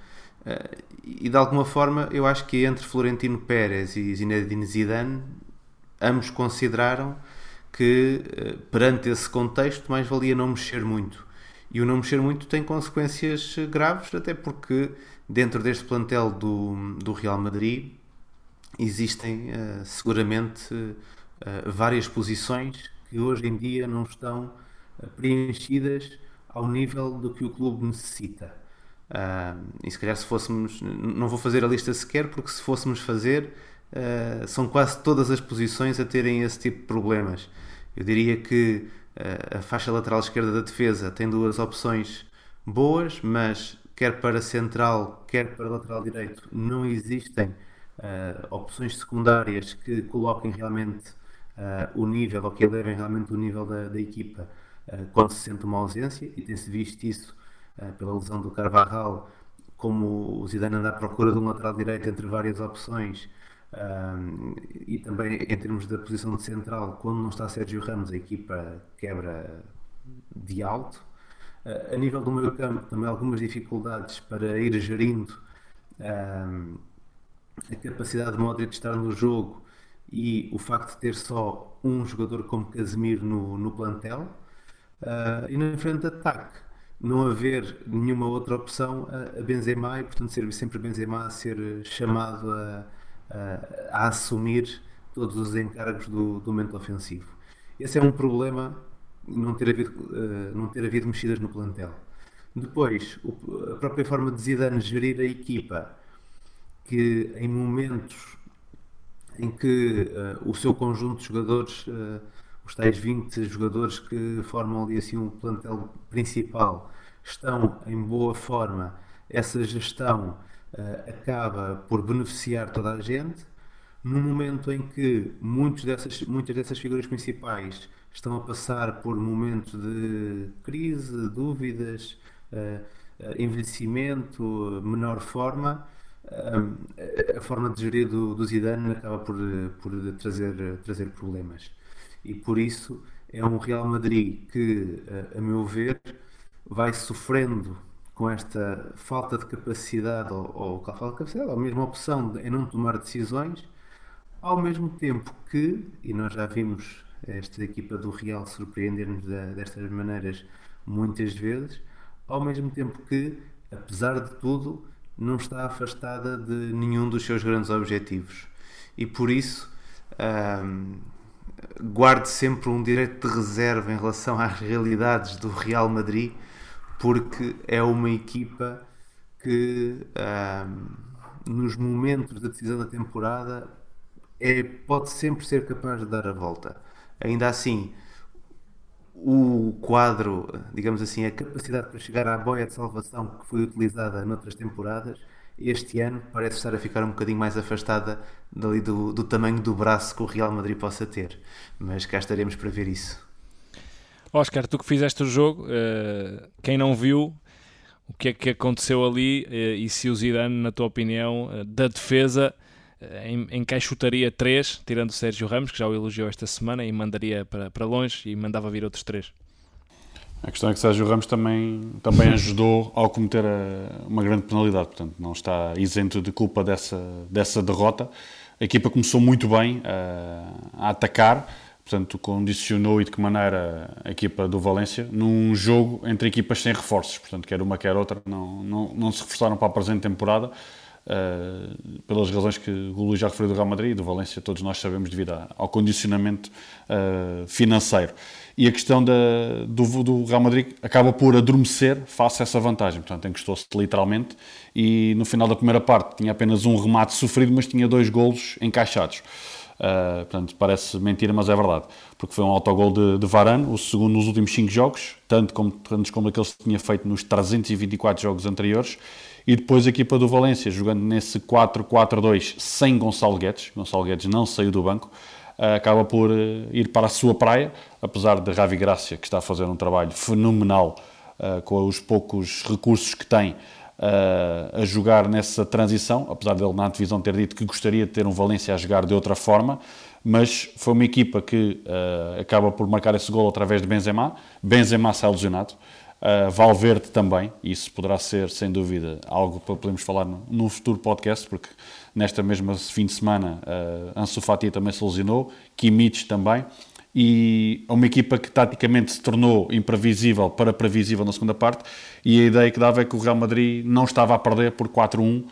Eh, e de alguma forma, eu acho que entre Florentino Pérez e Zinedine Zidane, ambos consideraram que eh, perante esse contexto mais valia não mexer muito. E o não mexer muito tem consequências graves, até porque dentro deste plantel do, do Real Madrid existem uh, seguramente uh, várias posições que hoje em dia não estão preenchidas ao nível do que o clube necessita. Uh, e se calhar se fôssemos, não vou fazer a lista sequer, porque se fôssemos fazer, uh, são quase todas as posições a terem esse tipo de problemas. Eu diria que uh, a faixa lateral esquerda da defesa tem duas opções boas, mas quer para central, quer para lateral direito, não existem opções secundárias que coloquem realmente o nível, ou que elevem realmente o nível da, da equipa quando se sente uma ausência, e tem-se visto isso pela lesão do Carvajal, como o Zidane anda à procura de um lateral direito entre várias opções, e também em termos da posição de central, quando não está Sérgio Ramos, a equipa quebra de alto. Uh, a nível do meio campo, também algumas dificuldades para ir gerindo um, a capacidade de Modric estar no jogo e o facto de ter só um jogador como Casemiro no, no plantel. Uh, e na frente de ataque, não haver nenhuma outra opção a, a Benzema e, portanto, ser sempre Benzema a ser chamado a a assumir todos os encargos do, do momento ofensivo. Esse é um problema, não ter havido, uh, não ter havido mexidas no plantel. Depois, o, a própria forma de Zidane gerir a equipa, que em momentos em que uh, o seu conjunto de jogadores, uh, os tais 20 jogadores que formam ali assim um plantel principal, estão em boa forma, essa gestão uh, acaba por beneficiar toda a gente, no momento em que muitos dessas, muitas dessas figuras principais estão a passar por momentos de crise, dúvidas, envelhecimento, menor forma, a forma de gerir do, do Zidane acaba por, por trazer, trazer problemas. E por isso é um Real Madrid que, a meu ver, vai sofrendo com esta falta de capacidade, ou, ou falta de capacidade, ou mesmo opção em não tomar decisões, ao mesmo tempo que, e nós já vimos esta equipa do Real surpreender-nos destas maneiras muitas vezes, ao mesmo tempo que, apesar de tudo, não está afastada de nenhum dos seus grandes objetivos. E por isso, guarde sempre um direito de reserva em relação às realidades do Real Madrid porque é uma equipa que nos momentos da decisão da temporada é, pode sempre ser capaz de dar a volta. Ainda assim, o quadro, digamos assim, a capacidade para chegar à boia de salvação que foi utilizada noutras temporadas, este ano parece estar a ficar um bocadinho mais afastada dali do, do tamanho do braço que o Real Madrid possa ter. Mas cá estaremos para ver isso. Oscar, tu que fizeste o jogo, uh, quem não viu, o que é que aconteceu ali uh, e se o Zidane, na tua opinião, uh, da defesa, encaixotaria três, tirando o Sérgio Ramos, que já o elogiou esta semana, e mandaria para, para longe e mandava vir outros três? A questão é que Sérgio Ramos também, também ajudou ao cometer a, uma grande penalidade, portanto não está isento de culpa dessa, dessa derrota. A equipa começou muito bem a, a atacar, portanto, condicionou e de que maneira a equipa do Valência num jogo entre equipas sem reforços, portanto, quer uma quer outra, não, não, não se reforçaram para a presente temporada, uh, pelas razões que o Luís já referiu do Real Madrid e do Valência, todos nós sabemos, devido ao condicionamento uh, financeiro. E a questão da, do, do, Real Madrid acaba por adormecer face a essa vantagem, portanto, encostou-se literalmente e no final da primeira parte tinha apenas um remate sofrido, mas tinha dois golos encaixados. Uh, portanto, parece mentira, mas é verdade. Porque foi um autogol de, de Varane, o segundo nos últimos 5 jogos, tanto como, tanto como aqueles que tinha feito nos 324 jogos anteriores. E depois a equipa do Valência, jogando nesse 4-4-2 sem Gonçalo Guedes. Gonçalo Guedes não saiu do banco. Uh, acaba por uh, ir para a sua praia, apesar de Ravi Gracia, que está a fazer um trabalho fenomenal com os poucos recursos que tem a jogar nessa transição, apesar dele na divisão ter dito que gostaria de ter um Valência a jogar de outra forma, mas foi uma equipa que acaba por marcar esse gol através de Benzema. Benzema sai lesionado, uh, Valverde também, isso poderá ser, sem dúvida, algo para podermos falar no futuro podcast, porque nesta mesma fim de semana uh, Ansu Fati também se lesionou, Kimmich também, e é uma equipa que taticamente se tornou imprevisível para previsível na segunda parte e a ideia que dava é que o Real Madrid não estava a perder por 4-1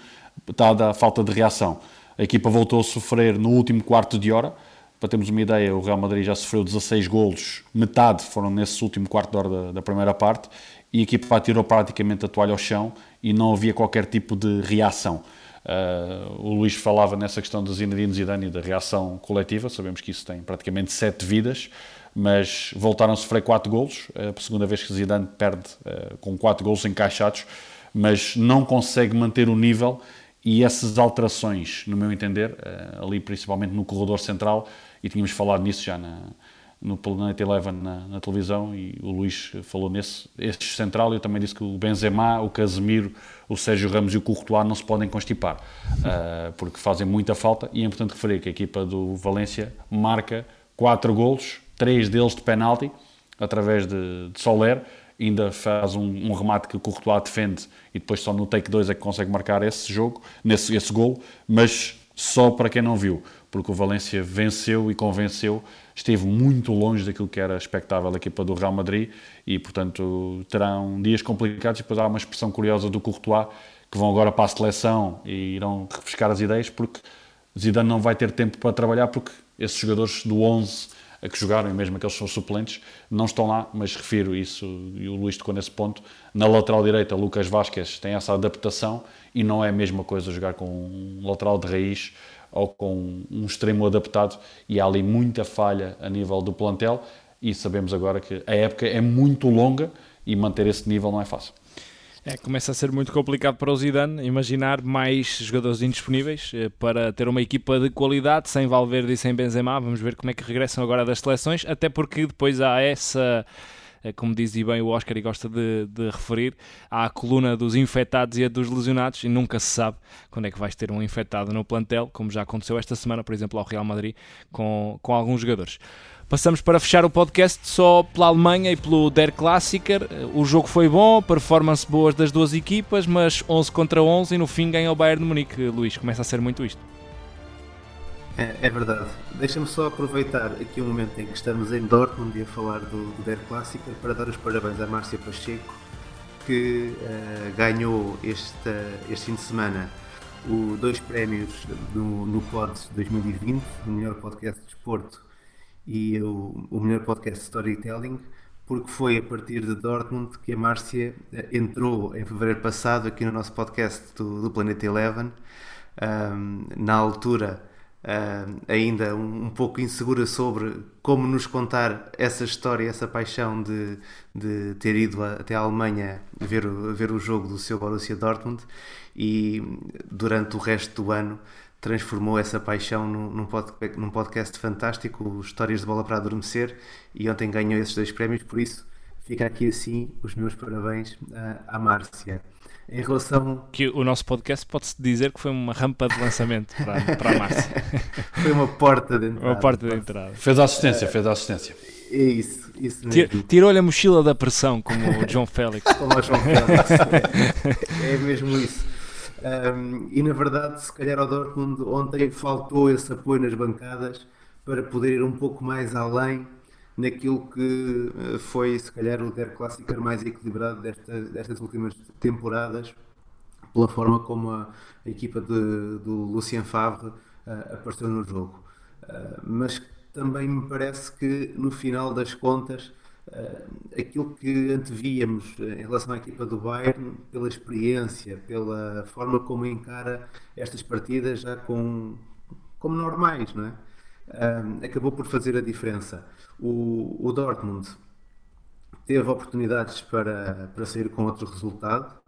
dada a falta de reação. A equipa voltou a sofrer no último quarto de hora, para termos uma ideia, o Real Madrid já sofreu 16 golos, metade foram nesse último quarto de hora da, da primeira parte, e a equipa atirou praticamente a toalha ao chão e não havia qualquer tipo de reação. Uh, o Luís falava nessa questão do Zinedine Zidane e da reação coletiva, sabemos que isso tem praticamente sete vidas, mas voltaram a sofrer quatro golos, é a segunda vez que Zidane perde uh, com quatro golos encaixados, mas não consegue manter o nível e essas alterações, no meu entender, uh, ali principalmente no corredor central, e tínhamos falado nisso já na, no Planeta Eleven na, na, televisão e o Luís falou nesse este central. Eu também disse que o Benzema, o Casemiro o Sérgio Ramos e o Courtois não se podem constipar uh, porque fazem muita falta. E é importante referir que a equipa do Valência marca 4 golos, 3 deles de penalti através de, de Soler. Ainda faz um, um, remate que o Courtois defende e depois só no take 2 é que consegue marcar esse jogo, nesse, esse gol, mas só para quem não viu, porque o Valência venceu e convenceu, esteve muito longe daquilo que era expectável a equipa do Real Madrid e, portanto, terão dias complicados e depois há uma expressão curiosa do Courtois que vão agora para a seleção e irão refrescar as ideias porque Zidane não vai ter tempo para trabalhar porque esses jogadores do 11 a que jogaram, e mesmo aqueles que são suplentes, não estão lá, mas refiro isso, e o Luís tocou nesse ponto. Na lateral direita, Lucas Vasquez tem essa adaptação e não é a mesma coisa jogar com um lateral de raiz ou com um extremo adaptado, e há ali muita falha a nível do plantel. E sabemos agora que a época é muito longa e manter esse nível não é fácil. É, começa a ser muito complicado para o Zidane imaginar mais jogadores indisponíveis eh, para ter uma equipa de qualidade sem Valverde e sem Benzema. Vamos ver como é que regressam agora das seleções, até porque depois há essa como dizia bem o Oscar e gosta de, de, referir, há a coluna dos infectados e a dos lesionados e nunca se sabe quando é que vais ter um infectado no plantel, como já aconteceu esta semana, por exemplo, ao Real Madrid, com, com alguns jogadores. Passamos para fechar o podcast só pela Alemanha e pelo Der Klassiker. O jogo foi bom, performance boas das duas equipas, mas 11 contra 11 e no fim ganha o Bayern de Munique. Luís, começa a ser muito isto. É, é verdade. Deixa-me só aproveitar aqui um momento em que estamos em Dortmund e a falar do, do Der Klassiker para dar os parabéns à Márcia Pacheco, que uh, ganhou este, este fim de semana o, dois prémios no, no Pod 2020, o melhor podcast de desporto e o, o melhor podcast de storytelling, porque foi a partir de Dortmund que a Márcia eh, entrou em fevereiro passado aqui no nosso podcast do, do Planeta Eleven. Um, na altura, um, ainda um, um, pouco insegura sobre como nos contar essa história, essa paixão de, de ter ido até a Alemanha ver o, ver o jogo do seu Borussia Dortmund e durante o resto do ano transformou essa paixão num, num, podcast, fantástico, Histórias de Bola para Adormecer, e ontem ganhou esses dois prémios, por isso fica aqui assim os meus parabéns à Márcia. Em relação. Que o nosso podcast pode-se dizer que foi uma rampa de lançamento para, para a Márcia. foi uma porta de entrada. Uma porta de entrada. Fez a assistência, fez a assistência. É isso, isso mesmo. Tirou-lhe a mochila da pressão, como o João Félix. como o João Félix. é, é mesmo isso. Um, e na verdade, se calhar ao Dortmund ontem faltou esse apoio nas bancadas para poder ir um pouco mais além naquilo que eh, foi, se calhar, o Der Klassiker mais equilibrado desta, destas últimas temporadas, pela forma como a, a equipa de, do Lucien Favre uh, apareceu no jogo. Uh, mas também me parece que no final das contas uh, aquilo que antevíamos em relação à equipa do Bayern, pela experiência, pela forma como encara estas partidas já com, como normais, não é? Uh, acabou por fazer a diferença. O, o Dortmund teve oportunidades para, para sair com outro resultado.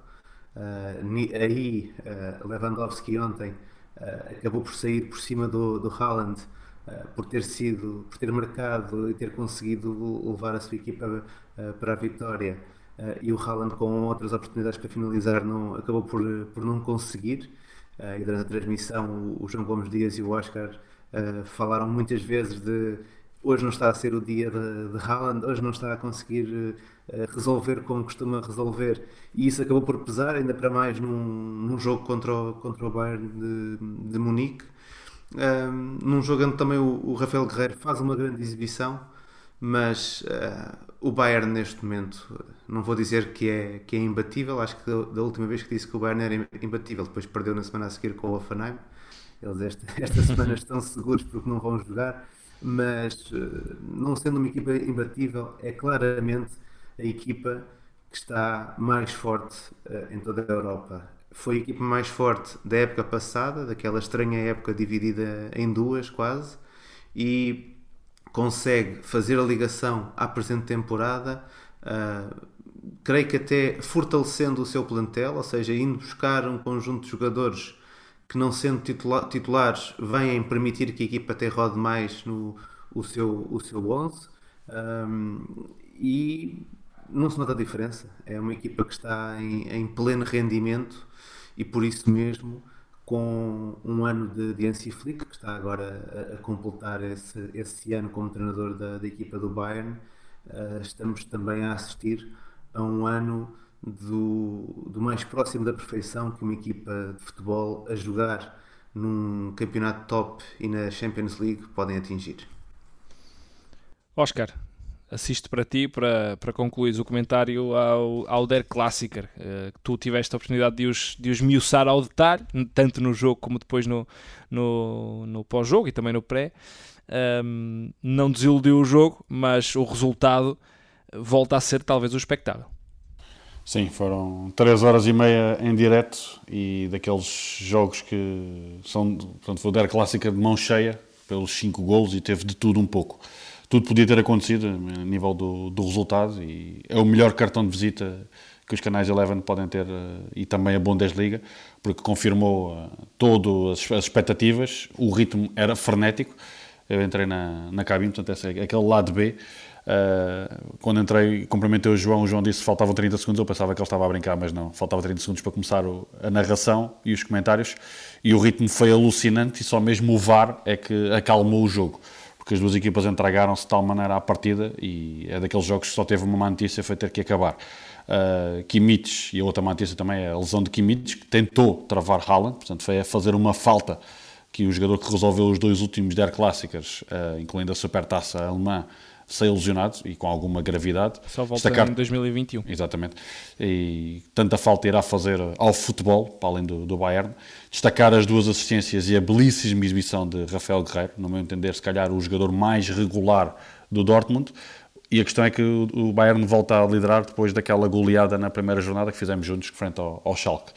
Uh, aí Lewandowski ontem acabou por sair por cima do, do Haaland por ter sido, por ter marcado e ter conseguido levar a sua equipa uh, para a vitória. Uh, e o Haaland com outras oportunidades para finalizar não, acabou por, por não conseguir. e durante a transmissão o, o, João Gomes Dias e o Oscar falaram muitas vezes de hoje não está a ser o dia de, de Haaland, hoje não está a conseguir resolver como costuma resolver. E isso acabou por pesar, ainda para mais num, num jogo contra o, contra o Bayern de, de Munique um, num jogo onde também o, o, Rafael Guerreiro faz uma grande exibição, mas uh, o Bayern neste momento, não vou dizer que é, que é imbatível, acho que da, da, última vez que disse que o Bayern era imbatível, depois perdeu na semana a seguir com o Offenheim. Eles esta, esta semana estão seguros porque não vão jogar, mas uh, não sendo uma equipa imbatível, é claramente a equipa que está mais forte uh, em toda a Europa. Foi a equipa mais forte da época passada, daquela estranha época dividida em duas quase, e consegue fazer a ligação à presente temporada, uh, creio que até fortalecendo o seu plantel, ou seja, indo buscar um conjunto de jogadores que não sendo titula titulares vêm permitir que a equipa até rode mais no o seu, o seu 11 Um, e não se nota a diferença. É uma equipa que está em, em pleno rendimento e por isso mesmo com um ano de, de Hansi Flick, que está agora a, a completar esse, esse, ano como treinador da, da equipa do Bayern, uh, estamos também a assistir a um ano do, do mais próximo da perfeição que uma equipa de futebol a jogar num campeonato top e na Champions League podem atingir. Oscar, assisto para ti para, para concluir o comentário ao, ao Der Klassiker, uh, tu tiveste a oportunidade de os, de os miuçar ao detalhe, tanto no jogo como depois no, no, no pós-jogo e também no pré. Um, não desiludiu o jogo, mas o resultado volta a ser talvez o espectável. Sim, foram 3 horas e meia em direto e daqueles jogos que são, portanto, foi o Der Clássica de mão cheia, pelos 5 golos e teve de tudo um pouco. Tudo podia ter acontecido a nível do, do resultado e é o melhor cartão de visita que os canais Eleven podem ter eh, e também a Bundesliga, porque confirmou eh, todas as expectativas, o ritmo era frenético. Eu entrei na, na cabine, portanto, esse, aquele lado B Uh, quando entrei, cumprimentei o João, o João disse que faltavam 30 segundos, eu pensava que ele estava a brincar, mas não, faltava 30 segundos para começar o, a narração e os comentários, e o ritmo foi alucinante, e só mesmo o VAR é que acalmou o jogo, porque as duas equipas entregaram-se de tal maneira à partida, e é daqueles jogos que só teve uma má notícia, foi ter que acabar. Uh, Kimmich, e a outra má notícia também é a lesão de Kimmich, que tentou travar Haaland, portanto foi a fazer uma falta que o jogador que resolveu os dois últimos Der Clássicas, uh, incluindo a supertaça alemã, saiu lesionado e com alguma gravidade. Só volta Destacar... em 2021. Exatamente. E tanta falta irá fazer ao futebol, para além do, do Bayern. Destacar as duas assistências e a belíssima exibição de Rafael Guerreiro, no meu entender, se calhar o jogador mais regular do Dortmund. E a questão é que o Bayern volta a liderar depois daquela goleada na primeira jornada que fizemos juntos frente ao, ao Schalke.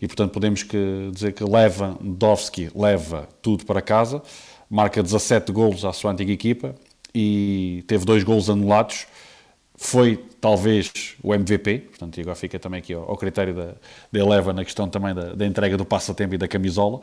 E portanto podemos que dizer que Lewandowski leva tudo para casa, marca 17 golos à sua antiga equipa e teve dois gols anulados. Foi talvez o MVP, portanto, agora fica também aqui ao, ao critério da, da Eleva na questão também da, da, entrega do passatempo e da camisola.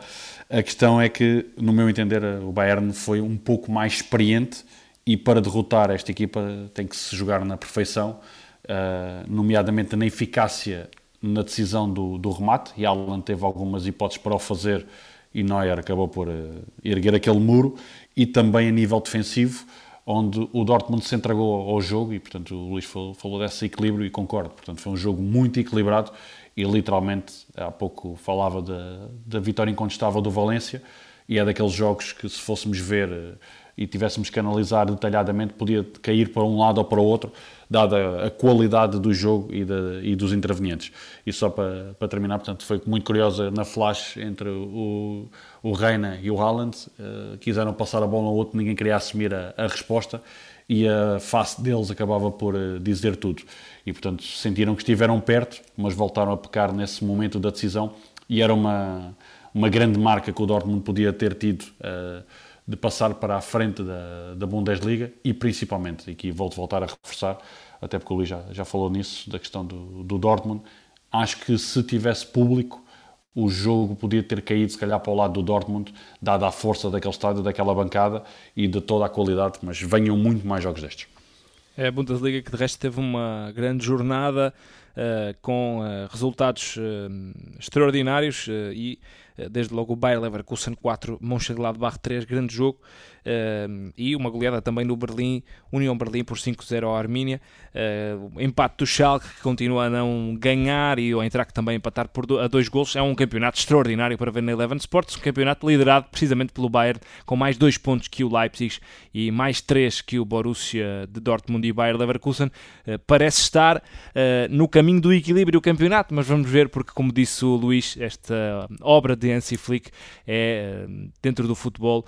A questão é que, no meu entender, o Bayern foi um pouco mais experiente e para derrotar esta equipa tem que se jogar na perfeição, uh, nomeadamente na eficácia na decisão do, do remate. E Alan teve algumas hipóteses para o fazer e Neuer acabou por uh, erguer aquele muro. E também a nível defensivo, onde o Dortmund se entregou ao jogo e, portanto, o Luís falou, falou desse equilíbrio e concordo. Portanto, foi um jogo muito equilibrado e, literalmente, há pouco falava da, da vitória incontestável do Valência e é daqueles jogos que, se fôssemos ver eh, e tivéssemos que analisar detalhadamente, podia cair para um lado ou para o outro, dada a qualidade do jogo e, de, e dos intervenientes. E só para, para, terminar, portanto, foi muito curiosa na flash entre o, o Reina e o Haaland, uh, quiseram passar a bola ao outro, ninguém queria assumir a, a resposta e a face deles acabava por uh, dizer tudo. E, portanto, sentiram que estiveram perto, mas voltaram a pecar nesse momento da decisão e era uma, uma grande marca que o Dortmund podia ter tido uh, de passar para a frente da, da Bundesliga e principalmente, e aqui volto voltar a reforçar, até porque o Luís já, já falou nisso, da questão do, do Dortmund, acho que se tivesse público o jogo podia ter caído se calhar para o lado do Dortmund, dada a força daquele estádio, daquela bancada e de toda a qualidade, mas venham muito mais jogos destes. É a Bundesliga que de resto teve uma grande jornada uh, com uh, resultados uh, extraordinários e desde logo o Bayer Leverkusen 4, Mönchengladbach 3, grande jogo. Uh, e uma goleada também no Berlim, União Berlim por 5-0 ao Armínia, uh, empate do Schalke que continua a não ganhar e o Eintracht também empatar por do, a dois golos, é um campeonato extraordinário para ver na Eleven Sports, um campeonato liderado precisamente pelo Bayern, com mais dois pontos que o Leipzig e mais três que o Borussia de Dortmund e Bayer Leverkusen, uh, parece estar no caminho do equilíbrio o campeonato, mas vamos ver porque como disse o Luís, esta obra de Hansi Flick é dentro do futebol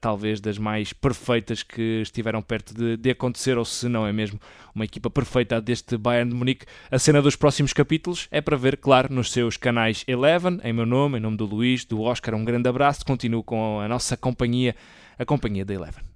talvez das mais perfeitas que estiveram perto de, de, acontecer, ou se não é mesmo uma equipa perfeita deste Bayern de Munique. A cena dos próximos capítulos é para ver, claro, nos seus canais Eleven, em meu nome, em nome do Luís, do Oscar, um grande abraço, continuo com a nossa companhia, a companhia da Eleven.